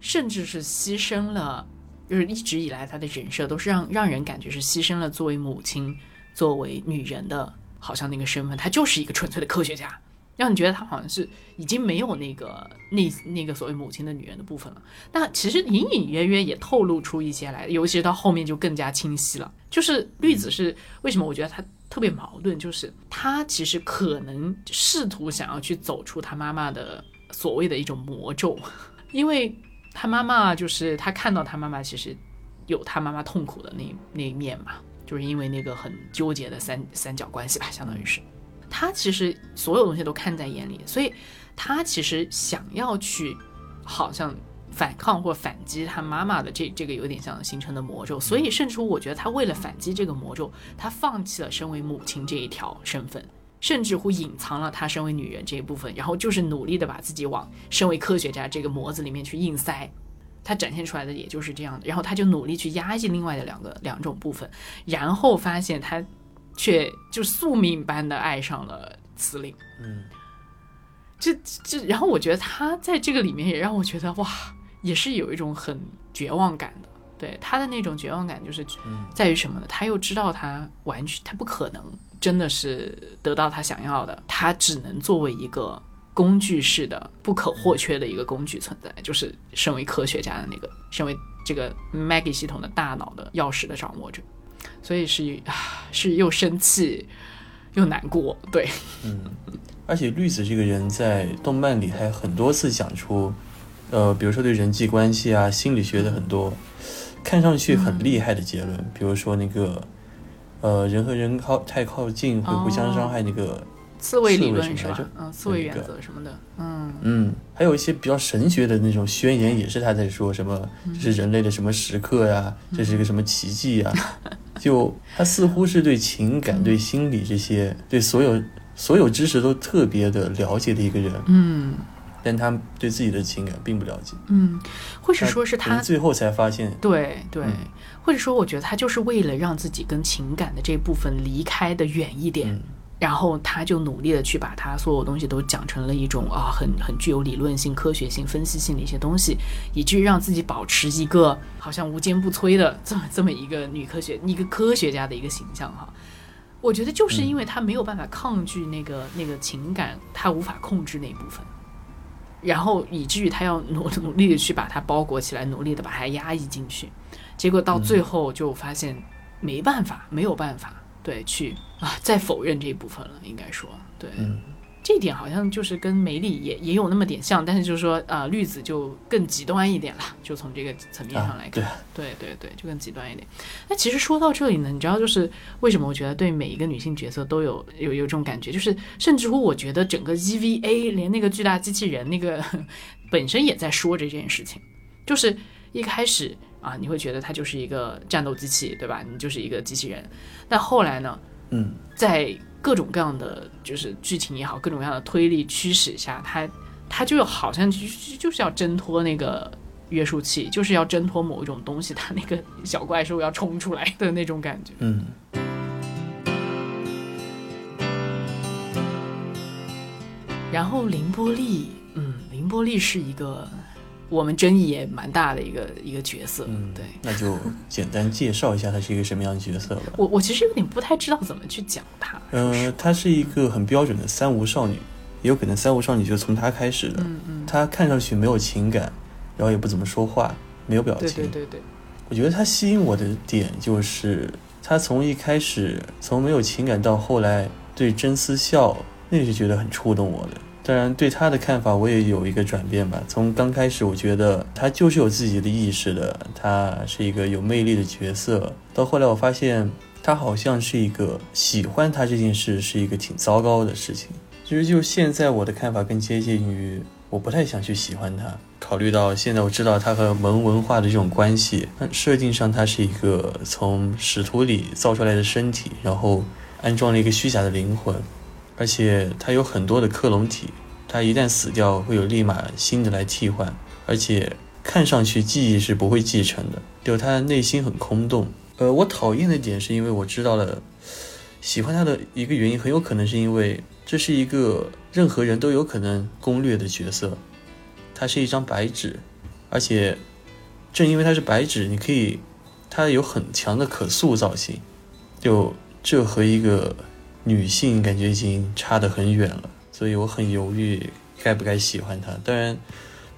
甚至是牺牲了，就是一直以来她的人设都是让让人感觉是牺牲了作为母亲、作为女人的，好像那个身份，她就是一个纯粹的科学家，让你觉得她好像是已经没有那个那那个所谓母亲的女人的部分了。那其实隐隐约约也透露出一些来，尤其是到后面就更加清晰了。就是绿子是为什么？我觉得她特别矛盾，就是她其实可能试图想要去走出她妈妈的所谓的一种魔咒，因为她妈妈就是她看到她妈妈其实有她妈妈痛苦的那那一面嘛，就是因为那个很纠结的三三角关系吧，相当于是。他其实所有东西都看在眼里，所以他其实想要去，好像反抗或反击他妈妈的这这个有点像形成的魔咒，所以甚至乎我觉得他为了反击这个魔咒，他放弃了身为母亲这一条身份，甚至乎隐藏了她身为女人这一部分，然后就是努力的把自己往身为科学家这个模子里面去硬塞。她展现出来的也就是这样的，然后他就努力去压抑另外的两个两种部分，然后发现他却就宿命般的爱上了司令。
嗯
这这，然后我觉得他在这个里面也让我觉得哇，也是有一种很绝望感的。对他的那种绝望感，就是
嗯
在于什么呢？他又知道他完全他不可能真的是得到他想要的，他只能作为一个工具式的、不可或缺的一个工具存在，就是身为科学家的那个，身为这个 Maggie 系统的大脑的钥匙的掌握者，所以是啊，*sighs* 是又生气又难过，对，
嗯，而且绿子这个人在动漫里还很多次讲出，呃，比如说对人际关系啊、心理学的很多看上去很厉害的结论，比如说那个，呃，人和人靠太靠近会互相伤害那个，
刺猬理论是吧？嗯，刺猬原则什么的，嗯。
嗯，还有一些比较神学的那种宣言，也是他在说什么，这是人类的什么时刻呀、这是一个什么奇迹呀、*laughs* 就他似乎是对情感、对心理这些、对所有所有知识都特别的了解的一个人，
嗯。
但他对自己的情感并不了解，
嗯，或者说是他
最后才发现，
对对
嗯，
或者说我觉得他就是为了让自己跟情感的这部分离开的远一点。
嗯
然后他就努力的去把他所有东西都讲成了一种啊很很具有理论性、科学性、分析性的一些东西，以至于让自己保持一个好像无坚不摧的这么这么一个女科学、一个科学家的一个形象哈。我觉得就是因为他没有办法抗拒那个那个情感，他无法控制那一部分，然后以至于他要努努力的去把它包裹起来，努力的把它压抑进去，结果到最后就发现没办法，没有办法，对，去啊再否认这一部分了，应该说，对，
嗯。
这一点好像就是跟梅里也也有那么点像，但是就是说啊、绿子就更极端一点了，就从这个层面上来看，
啊对。啊
对对对，就更极端一点。那其实说到这里呢，你知道就是为什么我觉得对每一个女性角色都有有有这种感觉，就是甚至乎我觉得整个 EVA 连那个巨大机器人那个 *laughs* 本身也在说这件事情，就是一开始啊，你会觉得它就是一个战斗机器，对吧？你就是一个机器人，但后来呢，
嗯
在各种各样的就是剧情也好，各种各样的推力驱使下，他他就好像就就就是要挣脱那个约束器，就是要挣脱某一种东西，他那个小怪兽要冲出来的那种感觉。
嗯
然后凌波丽，嗯，凌波丽是一个我们争议也蛮大的一个一个角色，
嗯，
对。
那就简单介绍一下他是一个什么样的角色吧。
我我其实有点不太知道怎么去讲他，
呃，她是一个很标准的三无少女，也有可能三无少女就是从她开始的。
嗯嗯，
她看上去没有情感，然后也不怎么说话，没有表情。
对对对对，
我觉得她吸引我的点就是，她从一开始从没有情感到后来对真丝笑，那是觉得很触动我的。当然，对他的看法我也有一个转变吧。从刚开始，我觉得他就是有自己的意识的，他是一个有魅力的角色。到后来，我发现他好像是一个喜欢他这件事是一个挺糟糕的事情。其实就现在我的看法更接近于，我不太想去喜欢他。考虑到现在我知道他和萌文化的这种关系，那设定上他是一个从使徒里造出来的身体，然后安装了一个虚假的灵魂，而且他有很多的克隆体，他一旦死掉会有立马新的来替换，而且看上去记忆是不会继承的，就他内心很空洞。呃，我讨厌的点是因为我知道了，喜欢他的一个原因很有可能是因为这是一个任何人都有可能攻略的角色，他是一张白纸，而且正因为他是白纸，你可以。它有很强的可塑造性，就这和一个女性感觉已经差得很远了，所以我很犹豫该不该喜欢她。当然，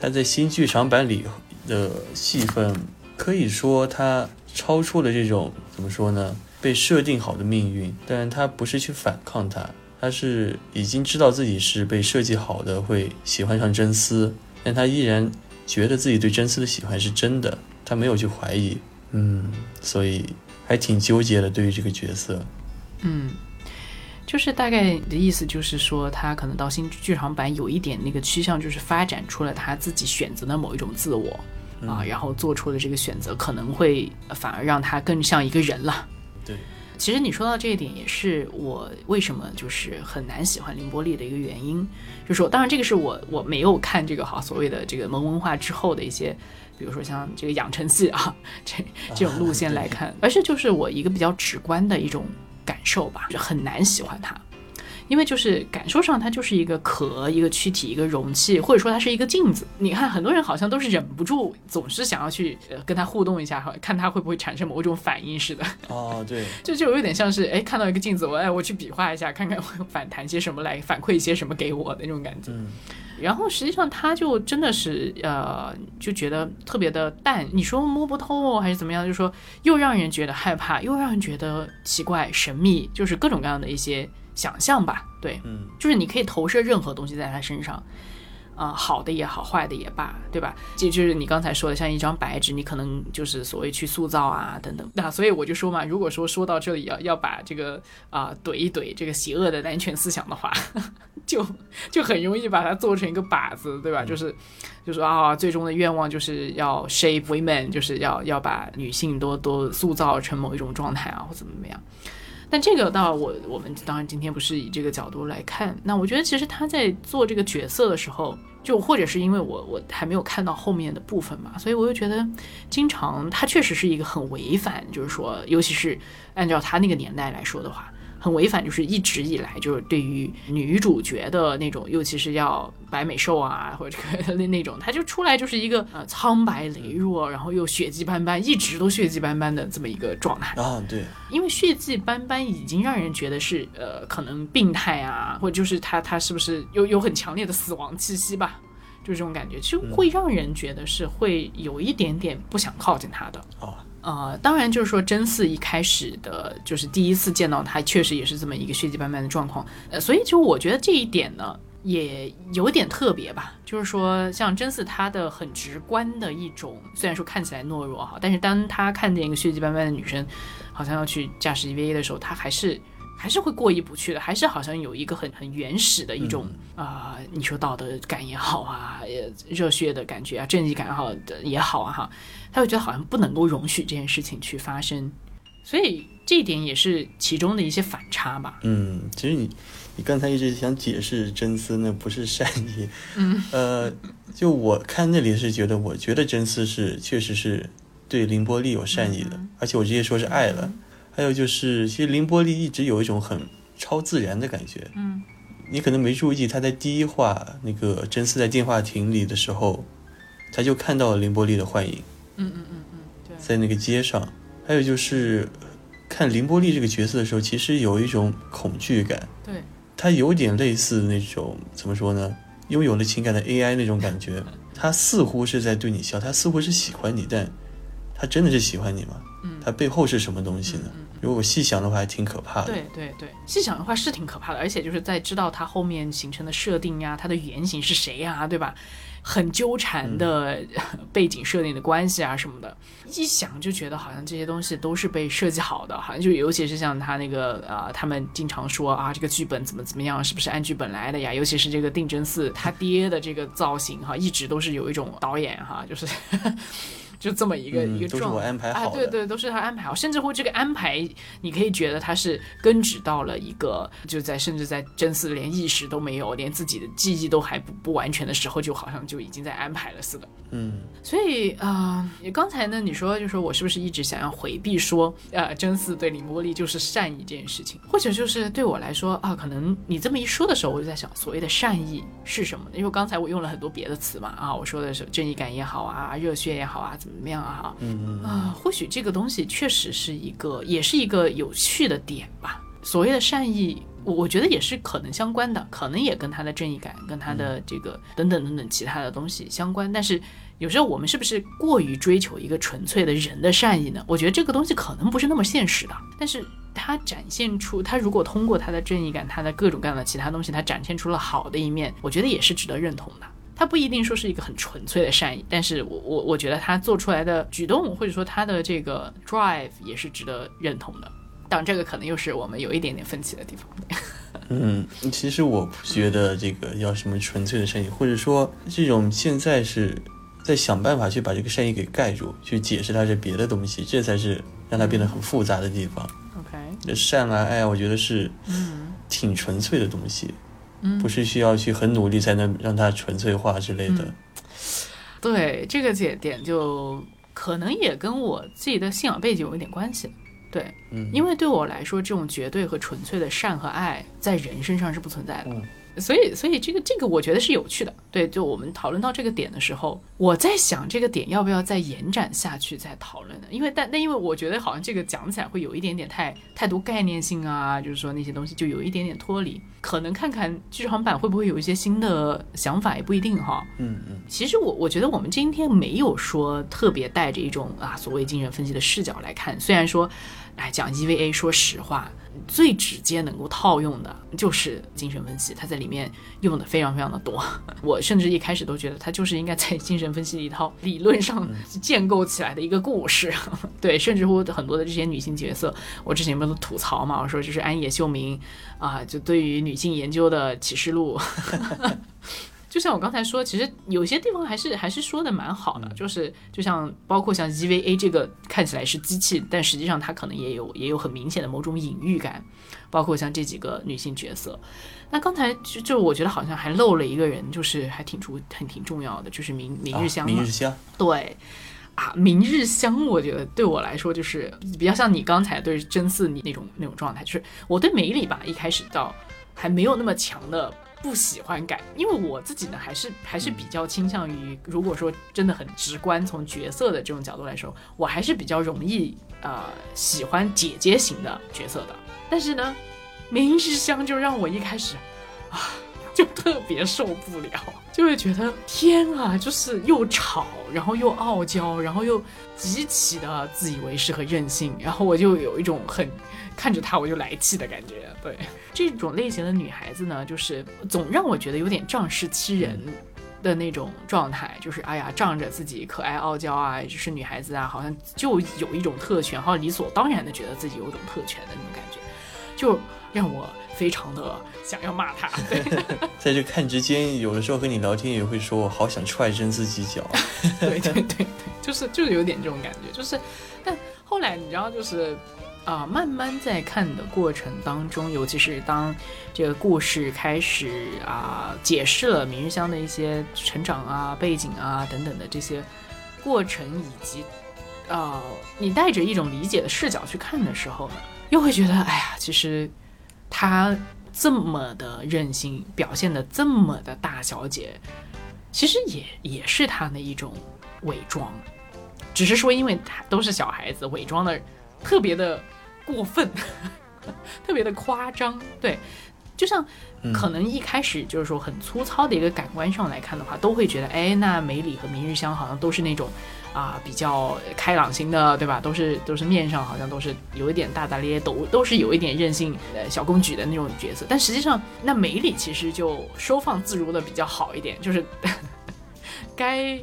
她在新剧场版里的戏份可以说她超出了这种怎么说呢？被设定好的命运，但她不是去反抗她，她是已经知道自己是被设计好的会喜欢上真丝，但她依然觉得自己对真丝的喜欢是真的，她没有去怀疑。嗯，所以还挺纠结的，对于这个角色。
嗯，就是大概的意思，就是说他可能到新剧场版有一点那个趋向，就是发展出了他自己选择的某一种自我啊，然后做出的这个选择，可能会反而让他更像一个人了。
对，*laughs*
其实你说到这一点，也是我为什么就是很难喜欢凌波丽的一个原因。就是说，当然这个是我我没有看这个哈所谓的这个萌文化之后的一些。比如说像这个养成系啊，这这种路线来看，而是就是我一个比较直观的一种感受吧，就很难喜欢它，因为就是感受上它就是一个壳、一个躯体、一个容器，或者说它是一个镜子。你看很多人好像都是忍不住，总是想要去呃跟它互动一下哈，看它会不会产生某种反应似的。
哦，对，*laughs*
就就有点像是哎看到一个镜子，我哎我去比划一下，看看会反弹些什么来，反馈一些什么给我的那种感觉。
嗯。
然后实际上他就真的是呃就觉得特别的淡，你说摸不透还是怎么样？就是说又让人觉得害怕，又让人觉得奇怪神秘，就是各种各样的一些想象吧。对，
嗯，
就是你可以投射任何东西在他身上。啊，好的也好，坏的也罢，对吧？这就是你刚才说的，像一张白纸，你可能就是所谓去塑造啊，等等。那所以我就说嘛，如果说说到这里要要把这个啊怼一怼这个邪恶的男权思想的话，*laughs* 就就很容易把它做成一个靶子，对吧？就是就说啊，最终的愿望就是要 shape women，就是要要把女性都都塑造成某一种状态啊，或怎么怎么样。但这个倒我我们当然今天不是以这个角度来看，那我觉得其实他在做这个角色的时候。就或者是因为我我还没有看到后面的部分嘛，所以我就觉得，经常他确实是一个很违反，就是说，尤其是按照他那个年代来说的话。很违反，就是一直以来就是对于女主角的那种，尤其是要白美瘦啊，或者这个 *laughs* 那那种，她就出来就是一个呃苍白羸弱，然后又血迹斑斑，一直都血迹斑斑的这么一个状态
啊。对，
因为血迹斑斑已经让人觉得是呃可能病态啊，或者就是她她是不是有有很强烈的死亡气息吧？就这种感觉，其实会让人觉得是会有一点点不想靠近她的
啊。
呃，当然就是说，真嗣一开始的，就是第一次见到他，确实也是这么一个血迹斑斑的状况。呃，所以就我觉得这一点呢，也有点特别吧。就是说，像真嗣他的很直观的一种，虽然说看起来懦弱哈，但是当他看见一个血迹斑斑的女生，好像要去驾驶 EVA 的时候，他还是。还是会过意不去的，还是好像有一个很很原始的一种啊，你说道德感也好啊，热血的感觉啊，正义感好的也好啊，哈，他会觉得好像不能够容许这件事情去发生，所以这一点也是其中的一些反差吧。
嗯，其实你你刚才一直想解释真丝那不是善意，
嗯，
呃，就我看那里是觉得，我觉得真丝是确实是对凌波丽有善意的，而且我直接说是爱了。还有就是，其实凌波丽一直有一种很超自然的感觉。
嗯，
你可能没注意，他在第一话那个真丝在电话亭里的时候，他就看到了凌波丽的幻影。
嗯嗯嗯嗯，对，
在那个街上。还有就是看凌波丽这个角色的时候，其实有一种恐惧感。
对，
他有点类似那种怎么说呢？拥有了情感的 AI 那种感觉。*laughs* 他似乎是在对你笑，他似乎是喜欢你，但他真的是喜欢你吗？他背后是什么东西呢？如果细想的话，还挺可怕的。
对对对，细想的话是挺可怕的，而且就是在知道它后面形成的设定呀，它的原型是谁呀，对吧？很纠缠的 *laughs* 背景设定的关系啊什么的，一想就觉得好像这些东西都是被设计好的，好像就尤其是像他那个啊，他们经常说啊，这个剧本怎么怎么样，是不是按剧本来的呀？尤其是这个定真寺他爹的这个造型哈，一直都是有一种导演哈，就是。*laughs* 就这么一个、
嗯
一个状
我安排好
啊，对对，都是他安排好，甚至乎这个安排，你可以觉得他是根植到了一个就在甚至在真嗣连意识都没有，连自己的记忆都还不不完全的时候，就好像就已经在安排了似的。
嗯。
所以啊、呃刚才呢，你说就说我是不是一直想要回避说，呃，真嗣对李茉莉就是善意这件事情，或者就是对我来说啊，可能你这么一说的时候，我就在想，所谓的善意是什么呢？因为刚才我用了很多别的词嘛，啊，我说的是正义感也好啊，热血也好啊，怎么怎么样啊，
嗯嗯
啊，或许这个东西确实是一个，也是一个有趣的点吧。所谓的善意，我我觉得也是可能相关的，可能也跟他的正义感、跟他的这个等等等等其他的东西相关。但是有时候我们是不是过于追求一个纯粹的人的善意呢？我觉得这个东西可能不是那么现实的。但是他展现出，他如果通过他的正义感、他的各种各样的其他东西，他展现出了好的一面，我觉得也是值得认同的。他不一定说是一个很纯粹的善意，但是我我我觉得他做出来的举动，或者说他的这个 drive 也是值得认同的。当然，这个可能又是我们有一点点分歧的地方。*laughs*
嗯，其实我不觉得这个要什么纯粹的善意，或者说这种现在是在想办法去把这个善意给盖住，去解释它是别的东西，这才是让它变得很复杂的地方。
OK，
这善啊爱啊，我觉得是
嗯
挺纯粹的东西，
嗯
不是需要去很努力才能让它纯粹化之类的。
嗯对这个节点就可能也跟我自己的信仰背景有一点关系。对，
嗯，
因为对我来说，这种绝对和纯粹的善和爱在人身上是不存在的。
嗯
所以，所以这个这个我觉得是有趣的。对，就我们讨论到这个点的时候，我在想这个点要不要再延展下去再讨论呢？因为但但因为我觉得好像这个讲起来会有一点点太太多概念性啊，就是说那些东西就有一点点脱离。可能看看剧场版会不会有一些新的想法也不一定哈。
嗯嗯
其实我我觉得我们今天没有说特别带着一种啊所谓精神分析的视角来看，虽然说，哎讲 EVA，说实话，最直接能够套用的就是精神分析，它在里面用的非常非常的多。我甚至一开始都觉得它就是应该在精神分析的一套理论上建构起来的一个故事。*laughs* 对，甚至乎很多的这些女性角色，我之前不是吐槽嘛，我说就是安野秀明啊，就对于女性研究的启示录。就像我刚才说，其实有些地方还是还是说的蛮好的，就是就像包括像 EVA 这个看起来是机器，但实际上它可能也有也有很明显的某种隐喻感，包括像这几个女性角色。那刚才就就我觉得好像还漏了一个人，就是还挺出很挺重要的，就是明明日香
明日香，
对啊，明日香，我觉得对我来说就是比较像你刚才对真嗣你那种那种状态，就是我对美里吧一开始到还没有那么强的。不喜欢改，因为我自己呢，还是还是比较倾向于，如果说真的很直观，从角色的这种角度来说，我还是比较容易呃喜欢姐姐型的角色的。但是呢，明日香就让我一开始啊就特别受不了，就会觉得天啊，就是又吵，然后又傲娇，然后又极其的自以为是和任性，然后我就有一种很看着他我就来气的感觉。对这种类型的女孩子呢，就是总让我觉得有点仗势欺人。的那种状态，就是哎呀，仗着自己可爱傲娇啊，就是女孩子啊，好像就有一种特权，好像理所当然的觉得自己有一种特权的那种感觉，就让我非常的想要骂她。对，*laughs* *laughs*
在这看之间，有的时候和你聊天也会说，我好想踹真自己脚。*laughs*
对对对对，就是就是有点这种感觉，就是，但后来你知道，就是啊、慢慢在看的过程当中，尤其是当这个故事开始啊、解释了明日香的一些成长啊、背景啊等等的这些过程，以及啊、你带着一种理解的视角去看的时候呢，又会觉得，哎呀，其实她这么的任性，表现的这么的大小姐，其实也也是她的一种伪装，只是说因为她都是小孩子，伪装的特别的过分，*laughs* 特别的夸张。对，就像
嗯
可能一开始就是说很粗糙的一个感官上来看的话，都会觉得，哎，那梅里和明日香好像都是那种啊、比较开朗型的，对吧？都是都是面上好像都是有一点大大咧咧，都都是有一点任性呃小公举的那种角色。但实际上，那梅里其实就收放自如的比较好一点，就是 *laughs* 该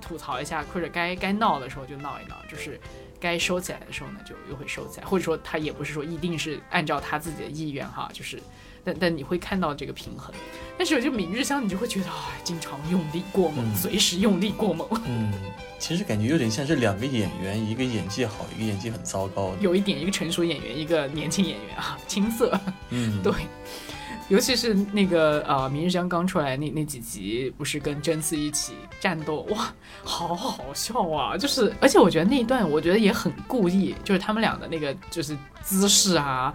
吐槽一下或者该该闹的时候就闹一闹，就是该收起来的时候呢就又会收起来，或者说他也不是说一定是按照他自己的意愿哈，就是但但你会看到这个平衡。但是我就明日香，你就会觉得啊，经常用力过猛，
嗯
随时用力过猛，
嗯，其实感觉有点像是两个演员，一个演技好，一个演技很糟糕。
有一点一个成熟演员，一个年轻演员啊，青涩。
嗯，*laughs*
对，尤其是那个呃，明日香刚出来那那几集，不是跟真嗣一起战斗，哇，好好笑啊！就是，而且我觉得那一段，我觉得也很故意，就是他们俩的那个就是姿势啊，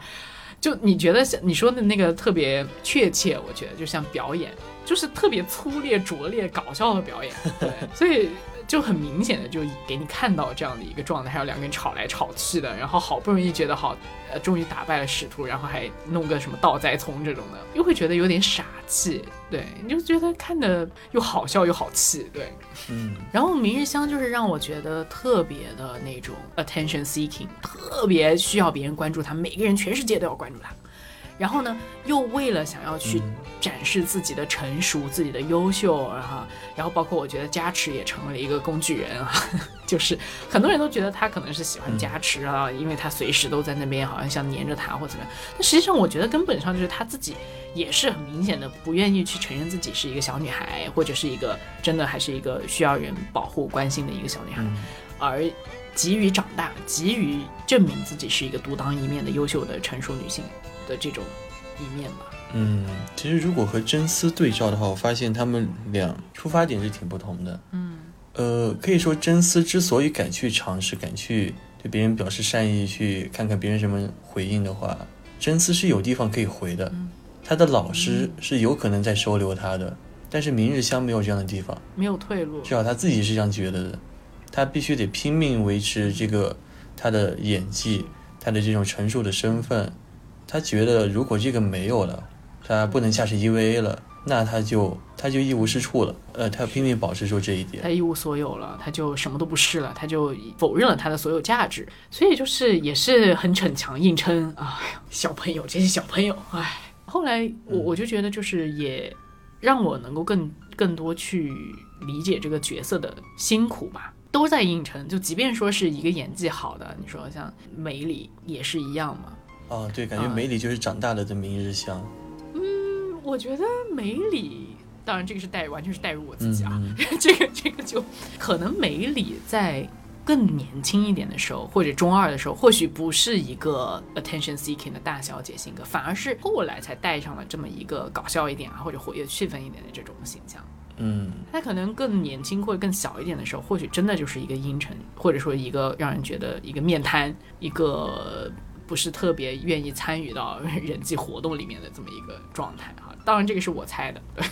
就你觉得像你说的那个特别确切，我觉得就像表演，就是特别粗劣、拙劣、搞笑的表演，*laughs* 对，所以。就很明显的就给你看到这样的一个状态，还有两个人吵来吵去的，然后好不容易觉得好，呃，终于打败了使徒，然后还弄个什么倒栽葱这种的，又会觉得有点傻气，对，你就觉得看的又好笑又好气，对。
嗯，
然后明日香就是让我觉得特别的那种 attention seeking，特别需要别人关注他，每个人全世界都要关注他。然后呢，又为了想要去展示自己的成熟、自己的优秀，然后，然后包括我觉得加持也成了一个工具人啊，*laughs* 就是很多人都觉得他可能是喜欢加持啊，因为他随时都在那边，好像像黏着他或怎么样。但实际上，我觉得根本上就是他自己也是很明显的不愿意去承认自己是一个小女孩，或者是一个真的还是一个需要人保护、关心的一个小女孩，而急于长大，急于证明自己是一个独当一面的优秀的成熟女性的这种一面吧。
嗯，其实如果和真丝对照的话，我发现他们俩出发点是挺不同的。
嗯，
呃，可以说真丝之所以敢去尝试，敢去对别人表示善意，去看看别人什么回应的话，真丝是有地方可以回的。他的老师是有可能在收留他的，但是明日香没有这样的地方，
没有退路。
至少他自己是这样觉得的。他必须得拼命维持这个他的演技，他的这种成熟的身份。他觉得如果这个没有了，他不能驾驶 EVA 了，那他就他就一无是处了。呃，他要拼命保持住这一点。
他一无所有了，他就什么都不是了，他就否认了他的所有价值，所以就是也是很逞强硬撑。啊，小朋友，这些小朋友，哎。后来我我就觉得就是也让我能够更更多去理解这个角色的辛苦吧，都在硬撑。就即便说是一个演技好的，你说像梅里也是一样嘛。
啊，对，感觉
啊
梅里就是长大了的明日香。
嗯我觉得梅里，当然这个是带完全是带入我自己啊，
嗯 *laughs*
这个这个就可能梅里在更年轻一点的时候，或者中二的时候，或许不是一个 attention seeking 的大小姐性格，反而是后来才带上了这么一个搞笑一点啊，或者活跃气氛一点的这种形象。
嗯，
她可能更年轻或者更小一点的时候，或许真的就是一个阴沉，或者说一个让人觉得一个面瘫，一个不是特别愿意参与到人际活动里面的这么一个状态哈。当然，这个是我猜的，对，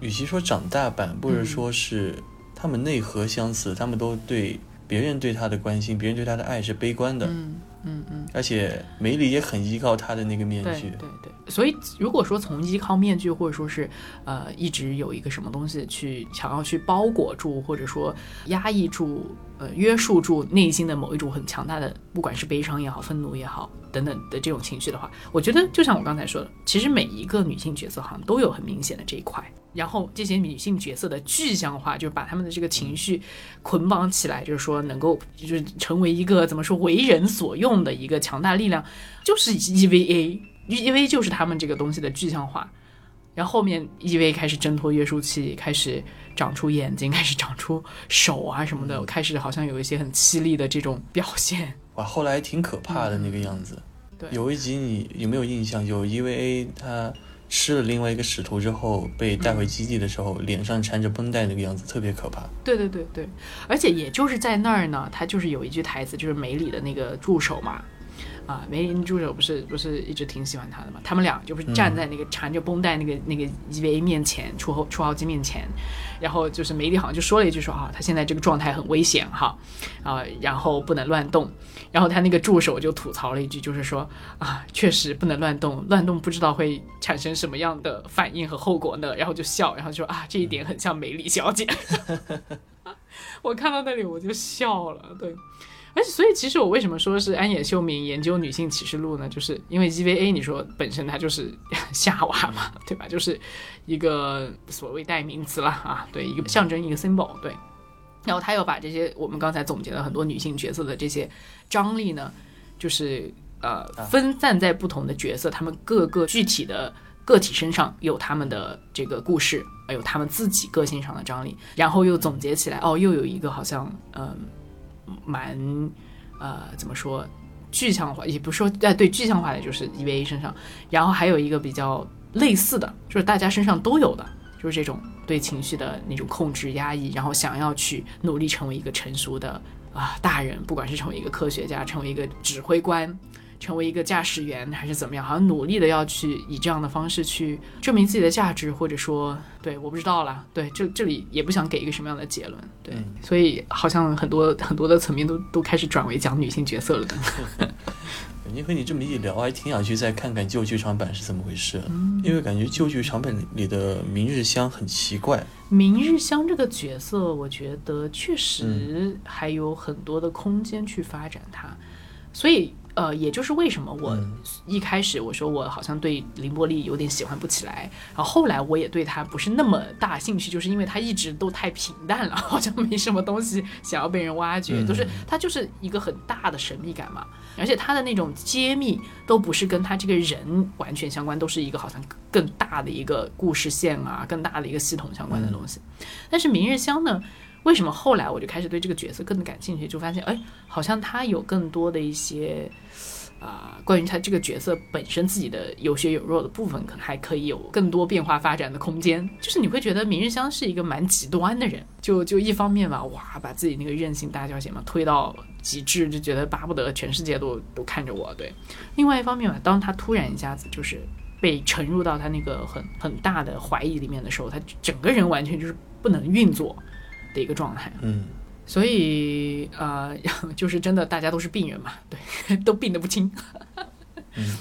*laughs*
与其说长大版，不如说是他们内核相似，他们都对别人对他的关心，别人对他的爱是悲观的。
嗯嗯嗯。
而且梅里也很依靠他的那个面
对
具。
对对，所以如果说从依靠面具，或者说是呃一直有一个什么东西去想要去包裹住，或者说压抑住、呃约束住内心的某一种很强大的，不管是悲伤也好、愤怒也好等等的这种情绪的话，我觉得就像我刚才说的，其实每一个女性角色好像都有很明显的这一块。然后这些女性角色的具象化，就是把她们的这个情绪捆绑起来，就是说能够就是成为一个怎么说为人所用的一个强大力量，就是 EVA，EVA 就是他们这个东西的具象化。然后后面 EVA 开始挣脱约束器，开始长出眼睛，开始长出手啊什么的，开始好像有一些很凄厉的这种表现。
哇，后来挺可怕的那个样子。
嗯对
有一集你有没有印象？有 EVA 他吃了另外一个使徒之后，被带回基地的时候，脸上缠着绷带那个样子，特别可怕。
对对对对，而且也就是在那儿呢，他就是有一句台词，就是梅里的那个助手嘛，啊，梅林助手不是不是一直挺喜欢他的嘛？他们俩就是站在那个缠着绷带那个、那个 EVA 面前，出后出号机面前，然后就是梅里好像就说了一句说啊，他现在这个状态很危险哈，啊，然后不能乱动。然后他那个助手就吐槽了一句，就是说啊，确实不能乱动，乱动不知道会产生什么样的反应和后果呢。然后就笑，然后就说啊，这一点很像梅里小姐。*laughs* 我看到那里我就笑了，对。而且，所以其实我为什么说是安野秀明研究女性启示录呢？就是因为 EVA 你说本身它就是 *laughs* 夏娃嘛，对吧？就是一个所谓代名词了啊，对，一个象征一个 symbol，对。然后他又把这些我们刚才总结了很多女性角色的这些张力呢，就是呃分散在不同的角色，他们各个具体的个体身上有他们的这个故事，有他们自己个性上的张力，然后又总结起来，哦，又有一个好像嗯、蛮呃怎么说具象化，也不是说哎对具象化的就是 EVA 身上，然后还有一个比较类似的，就是大家身上都有的，就是这种对情绪的那种控制、压抑，然后想要去努力成为一个成熟的啊、大人，不管是成为一个科学家，成为一个指挥官。成为一个驾驶员还是怎么样，好像努力的要去以这样的方式去证明自己的价值，或者说，对，我不知道啦，对，这这里也不想给一个什么样的结论，对，
嗯。
所以好像很多很多的层面都都开始转为讲女性角色了。的。
感觉和你这么一聊，还挺想去再看看旧剧场版是怎么回事，
嗯。
因为感觉旧剧场版里的明日香很奇怪。
明日香这个角色，我觉得确实还有很多的空间去发展它，所以呃，也就是为什么我
嗯
一开始我说我好像对凌波丽有点喜欢不起来，然后后来我也对她不是那么大兴趣，就是因为她一直都太平淡了，*laughs* 好像没什么东西想要被人挖掘，
嗯
都是她就是一个很大的神秘感嘛，而且她的那种揭秘都不是跟她这个人完全相关，都是一个好像更大的一个故事线啊，更大的一个系统相关的东西。但是明日香呢，为什么后来我就开始对这个角色更感兴趣？就发现，哎，好像他有更多的一些啊、关于他这个角色本身自己的有血有肉的部分，可能还可以有更多变化发展的空间。就是你会觉得明日香是一个蛮极端的人，就就一方面吧，哇，把自己那个任性大小姐嘛推到极致，就觉得巴不得全世界都都看着我。对，另外一方面吧，当他突然一下子就是被沉入到他那个很很大的怀疑里面的时候，他整个人完全就是不能运作的一个状态。
嗯，
所以呃，*laughs* 就是真的，大家都是病人嘛，对，*laughs* 都病得不轻。*laughs*
嗯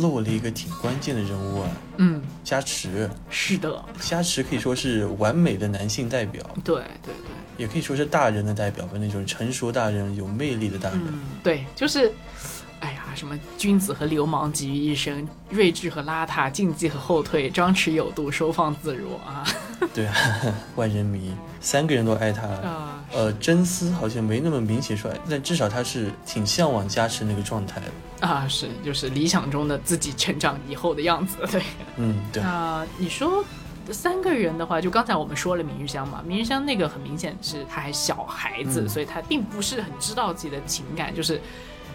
漏了一个挺关键的人物啊，
嗯，
加持。
是的，
加持可以说是完美的男性代表，
对对对，
也可以说是大人的代表吧，那种成熟大人、有魅力的大人。
嗯，对，就是。什么君子和流氓集于一身，睿智和邋遢，竞技和后退，张弛有度，收放自如啊！*laughs*
对啊，万人迷，三个人都爱他。
啊，
呃，真丝好像没那么明显出来，但至少他是挺向往加持那个状态的。
啊，是，就是理想中的自己成长以后的样子。对，
嗯，对，
那你说三个人的话，就刚才我们说了明日香嘛，明日香那个很明显是他还小孩子，
嗯
所以他并不是很知道自己的情感，就是。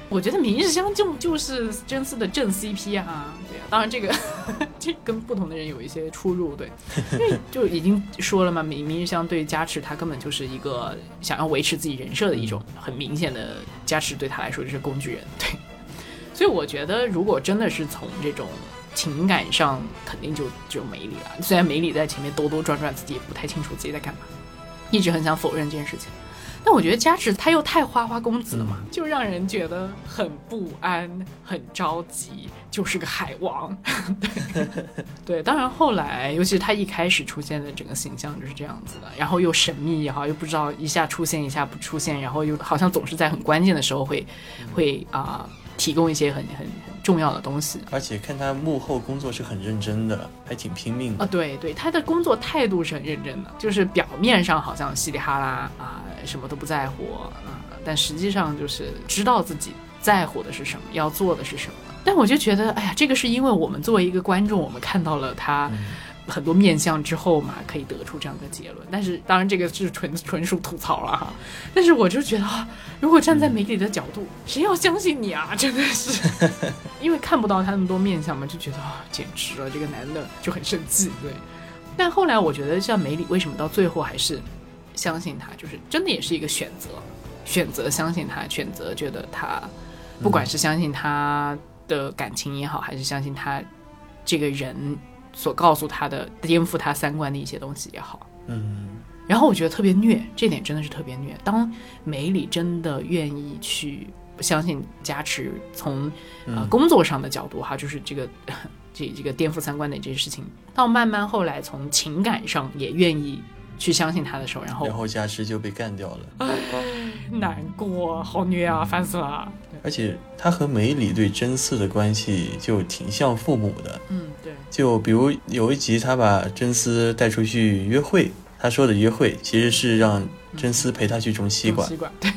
我觉得明日香就就是真丝的正 CP 啊，对啊，当然这个 *laughs* 这跟不同的人有一些出入，对，*laughs* 因为就已经说了嘛，明明日香对加持他根本就是一个想要维持自己人设的一种很明显的加持，对他来说就是工具人，对，*laughs* 所以我觉得如果真的是从这种情感上，肯定就只有梅里了。虽然梅里在前面兜兜转转，自己也不太清楚自己在干嘛，一直很想否认这件事情。但我觉得加持他又太花花公子了嘛，就让人觉得很不安、很着急，就是个海王。对 *laughs* 对，当然后来，尤其是他一开始出现的整个形象就是这样子的，然后又神秘也好，又不知道一下出现一下不出现，然后又好像总是在很关键的时候会会啊、提供一些很很很重要的东西。
而且看他幕后工作是很认真的，还挺拼命的
啊，
的。
对对，他的工作态度是很认真的，就是表面上好像稀里哈啦啊，什么都不在乎啊，但实际上就是知道自己在乎的是什么，要做的是什么。但我就觉得，哎呀，这个是因为我们作为一个观众，我们看到了他很多面相之后嘛，可以得出这样的结论。但是当然，这个是纯纯属吐槽了哈。但是我就觉得啊，如果站在媒体的角度，谁要相信你啊？真的是，*laughs* 因为看不到他那么多面相嘛，就觉得啊，简直了，这个男的就很生气。对，但后来我觉得，像梅里为什么到最后还是相信他，就是真的也是一个选择，选择相信他，选择觉得他，不管是相信他的感情也好，还是相信他这个人所告诉他的颠覆他三观的一些东西也好。
嗯，
然后我觉得特别虐，这点真的是特别虐。当梅里真的愿意去相信加持，从呃
嗯
工作上的角度哈，就是这个 *laughs* 这这个颠覆三观的这些事情，到慢慢后来从情感上也愿意去相信他的时候，然后
然后加持就被干掉了。
难过，好虐啊，烦死了。
而且他和梅里对真嗣的关系就挺像父母的。
嗯，对，
就比如有一集，他把真嗣带出去约会，他说的约会其实是让真嗣陪他去种西瓜。
西瓜，*laughs* 对，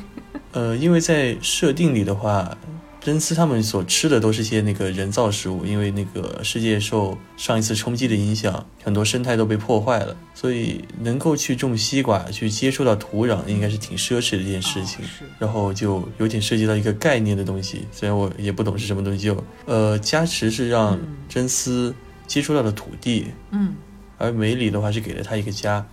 呃，因为在设定里的话，真丝他们所吃的都是些那个人造食物，因为那个世界受上一次冲击的影响，很多生态都被破坏了，所以能够去种西瓜，去接触到土壤，应该是挺奢侈的一件事情。
哦
然后就有点涉及到一个概念的东西，虽然我也不懂是什么东西，就呃，加持是让
嗯
真丝接触到了土地，
嗯。
而梅里的话是给了他一个家。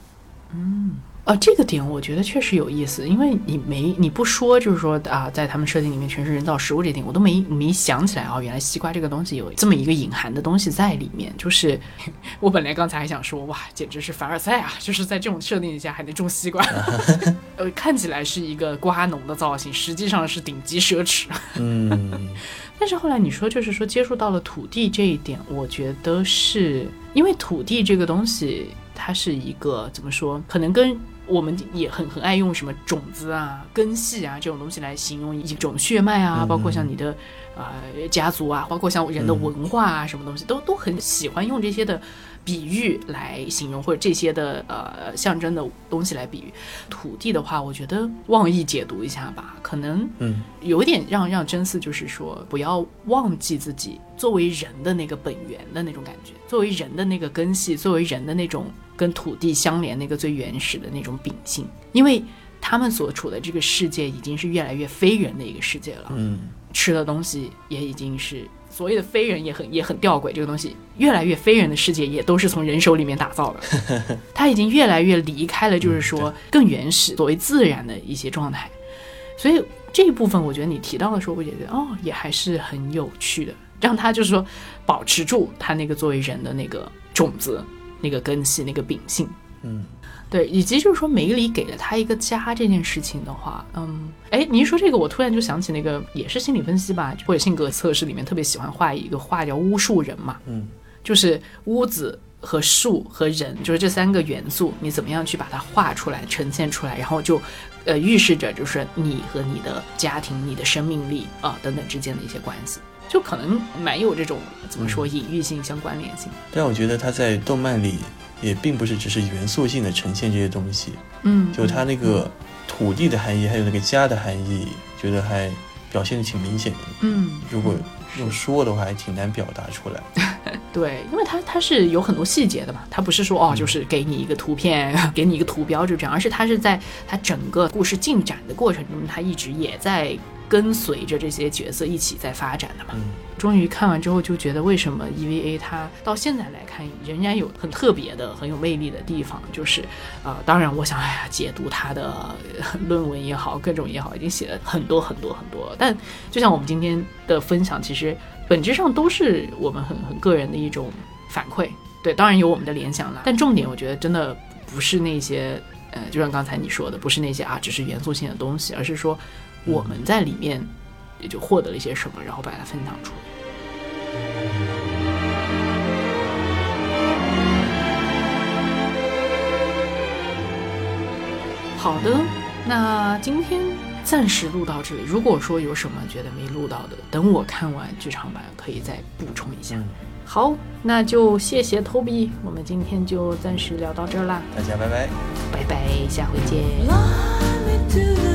呃，这个点我觉得确实有意思，因为你没你不说，就是说啊，在他们设定里面全是人造食物这点，我都没没想起来啊，原来西瓜这个东西有这么一个隐含的东西在里面。就是 *laughs* 我本来刚才还想说，哇，简直是凡尔赛啊！就是在这种设定下还能种西瓜，*laughs* 呃，看起来是一个瓜农的造型，实际上是顶级奢侈。*laughs*
嗯，
但是后来你说，就是说接触到了土地这一点，我觉得是因为土地这个东西，它是一个怎么说，可能跟我们也很很爱用什么种子啊、根系啊这种东西来形容一种血脉啊，
嗯
包括像你的呃家族啊，包括像人的文化啊，什么东西都都很喜欢用这些的比喻来形容，或者这些的呃象征的东西来比喻。土地的话，我觉得妄意解读一下吧，可能
嗯。
有点让让真嗣就是说，不要忘记自己作为人的那个本源的那种感觉，作为人的那个根系，作为人的那种跟土地相连那个最原始的那种秉性，因为他们所处的这个世界已经是越来越非人的一个世界了，
嗯
吃的东西也已经是所谓的非人也很也很吊诡，这个东西越来越非人的世界也都是从人手里面打造的，*laughs* 它已经越来越离开了就是说更原始所谓自然的一些状态，所以这一部分我觉得你提到的时候，我也觉得哦也还是很有趣的，让他就是说保持住他那个作为人的那个种子、那个根系、那个秉性。
嗯
对，以及就是说梅里给了他一个家这件事情的话，嗯，哎，您说这个，我突然就想起那个也是心理分析吧，或者性格测试里面特别喜欢画一个画叫巫术人嘛，
嗯
就是屋子和树和人，就是这三个元素，你怎么样去把它画出来、呈现出来，然后就呃预示着就是你和你的家庭、你的生命力啊、等等之间的一些关系，就可能蛮有这种怎么说隐喻性、相关联性。
但我觉得他在动漫里也并不是只是元素性的呈现这些东西，
嗯，
就它那个土地的含义，还有那个家的含义，觉得还表现的挺明显的。
嗯，
如果用说的话，还挺难表达出来。*laughs*
对，因为它它是有很多细节的嘛，它不是说哦，就是给你一个图片，*laughs* 给你一个图标就这样，而是它是在它整个故事进展的过程中，它一直也在跟随着这些角色一起在发展的嘛。
嗯
终于看完之后就觉得，为什么 EVA 它到现在来看仍然有很特别的、很有魅力的地方，就是呃，当然我想，哎呀，解读它的呃论文也好，各种也好，已经写了很多很多很多。但就像我们今天的分享，其实本质上都是我们很很个人的一种反馈。对，当然有我们的联想啦，但重点我觉得真的不是那些呃，就像刚才你说的，不是那些啊，只是元素性的东西，而是说我们在里面也就获得了一些什么，然后把它分享出来。好的，那今天暂时录到这里。如果说有什么觉得没录到的，等我看完剧场版可以再补充一下。
嗯，
好，那就谢谢 Toby，我们今天就暂时聊到这儿啦，
大家拜拜。
拜拜，下回见。
啦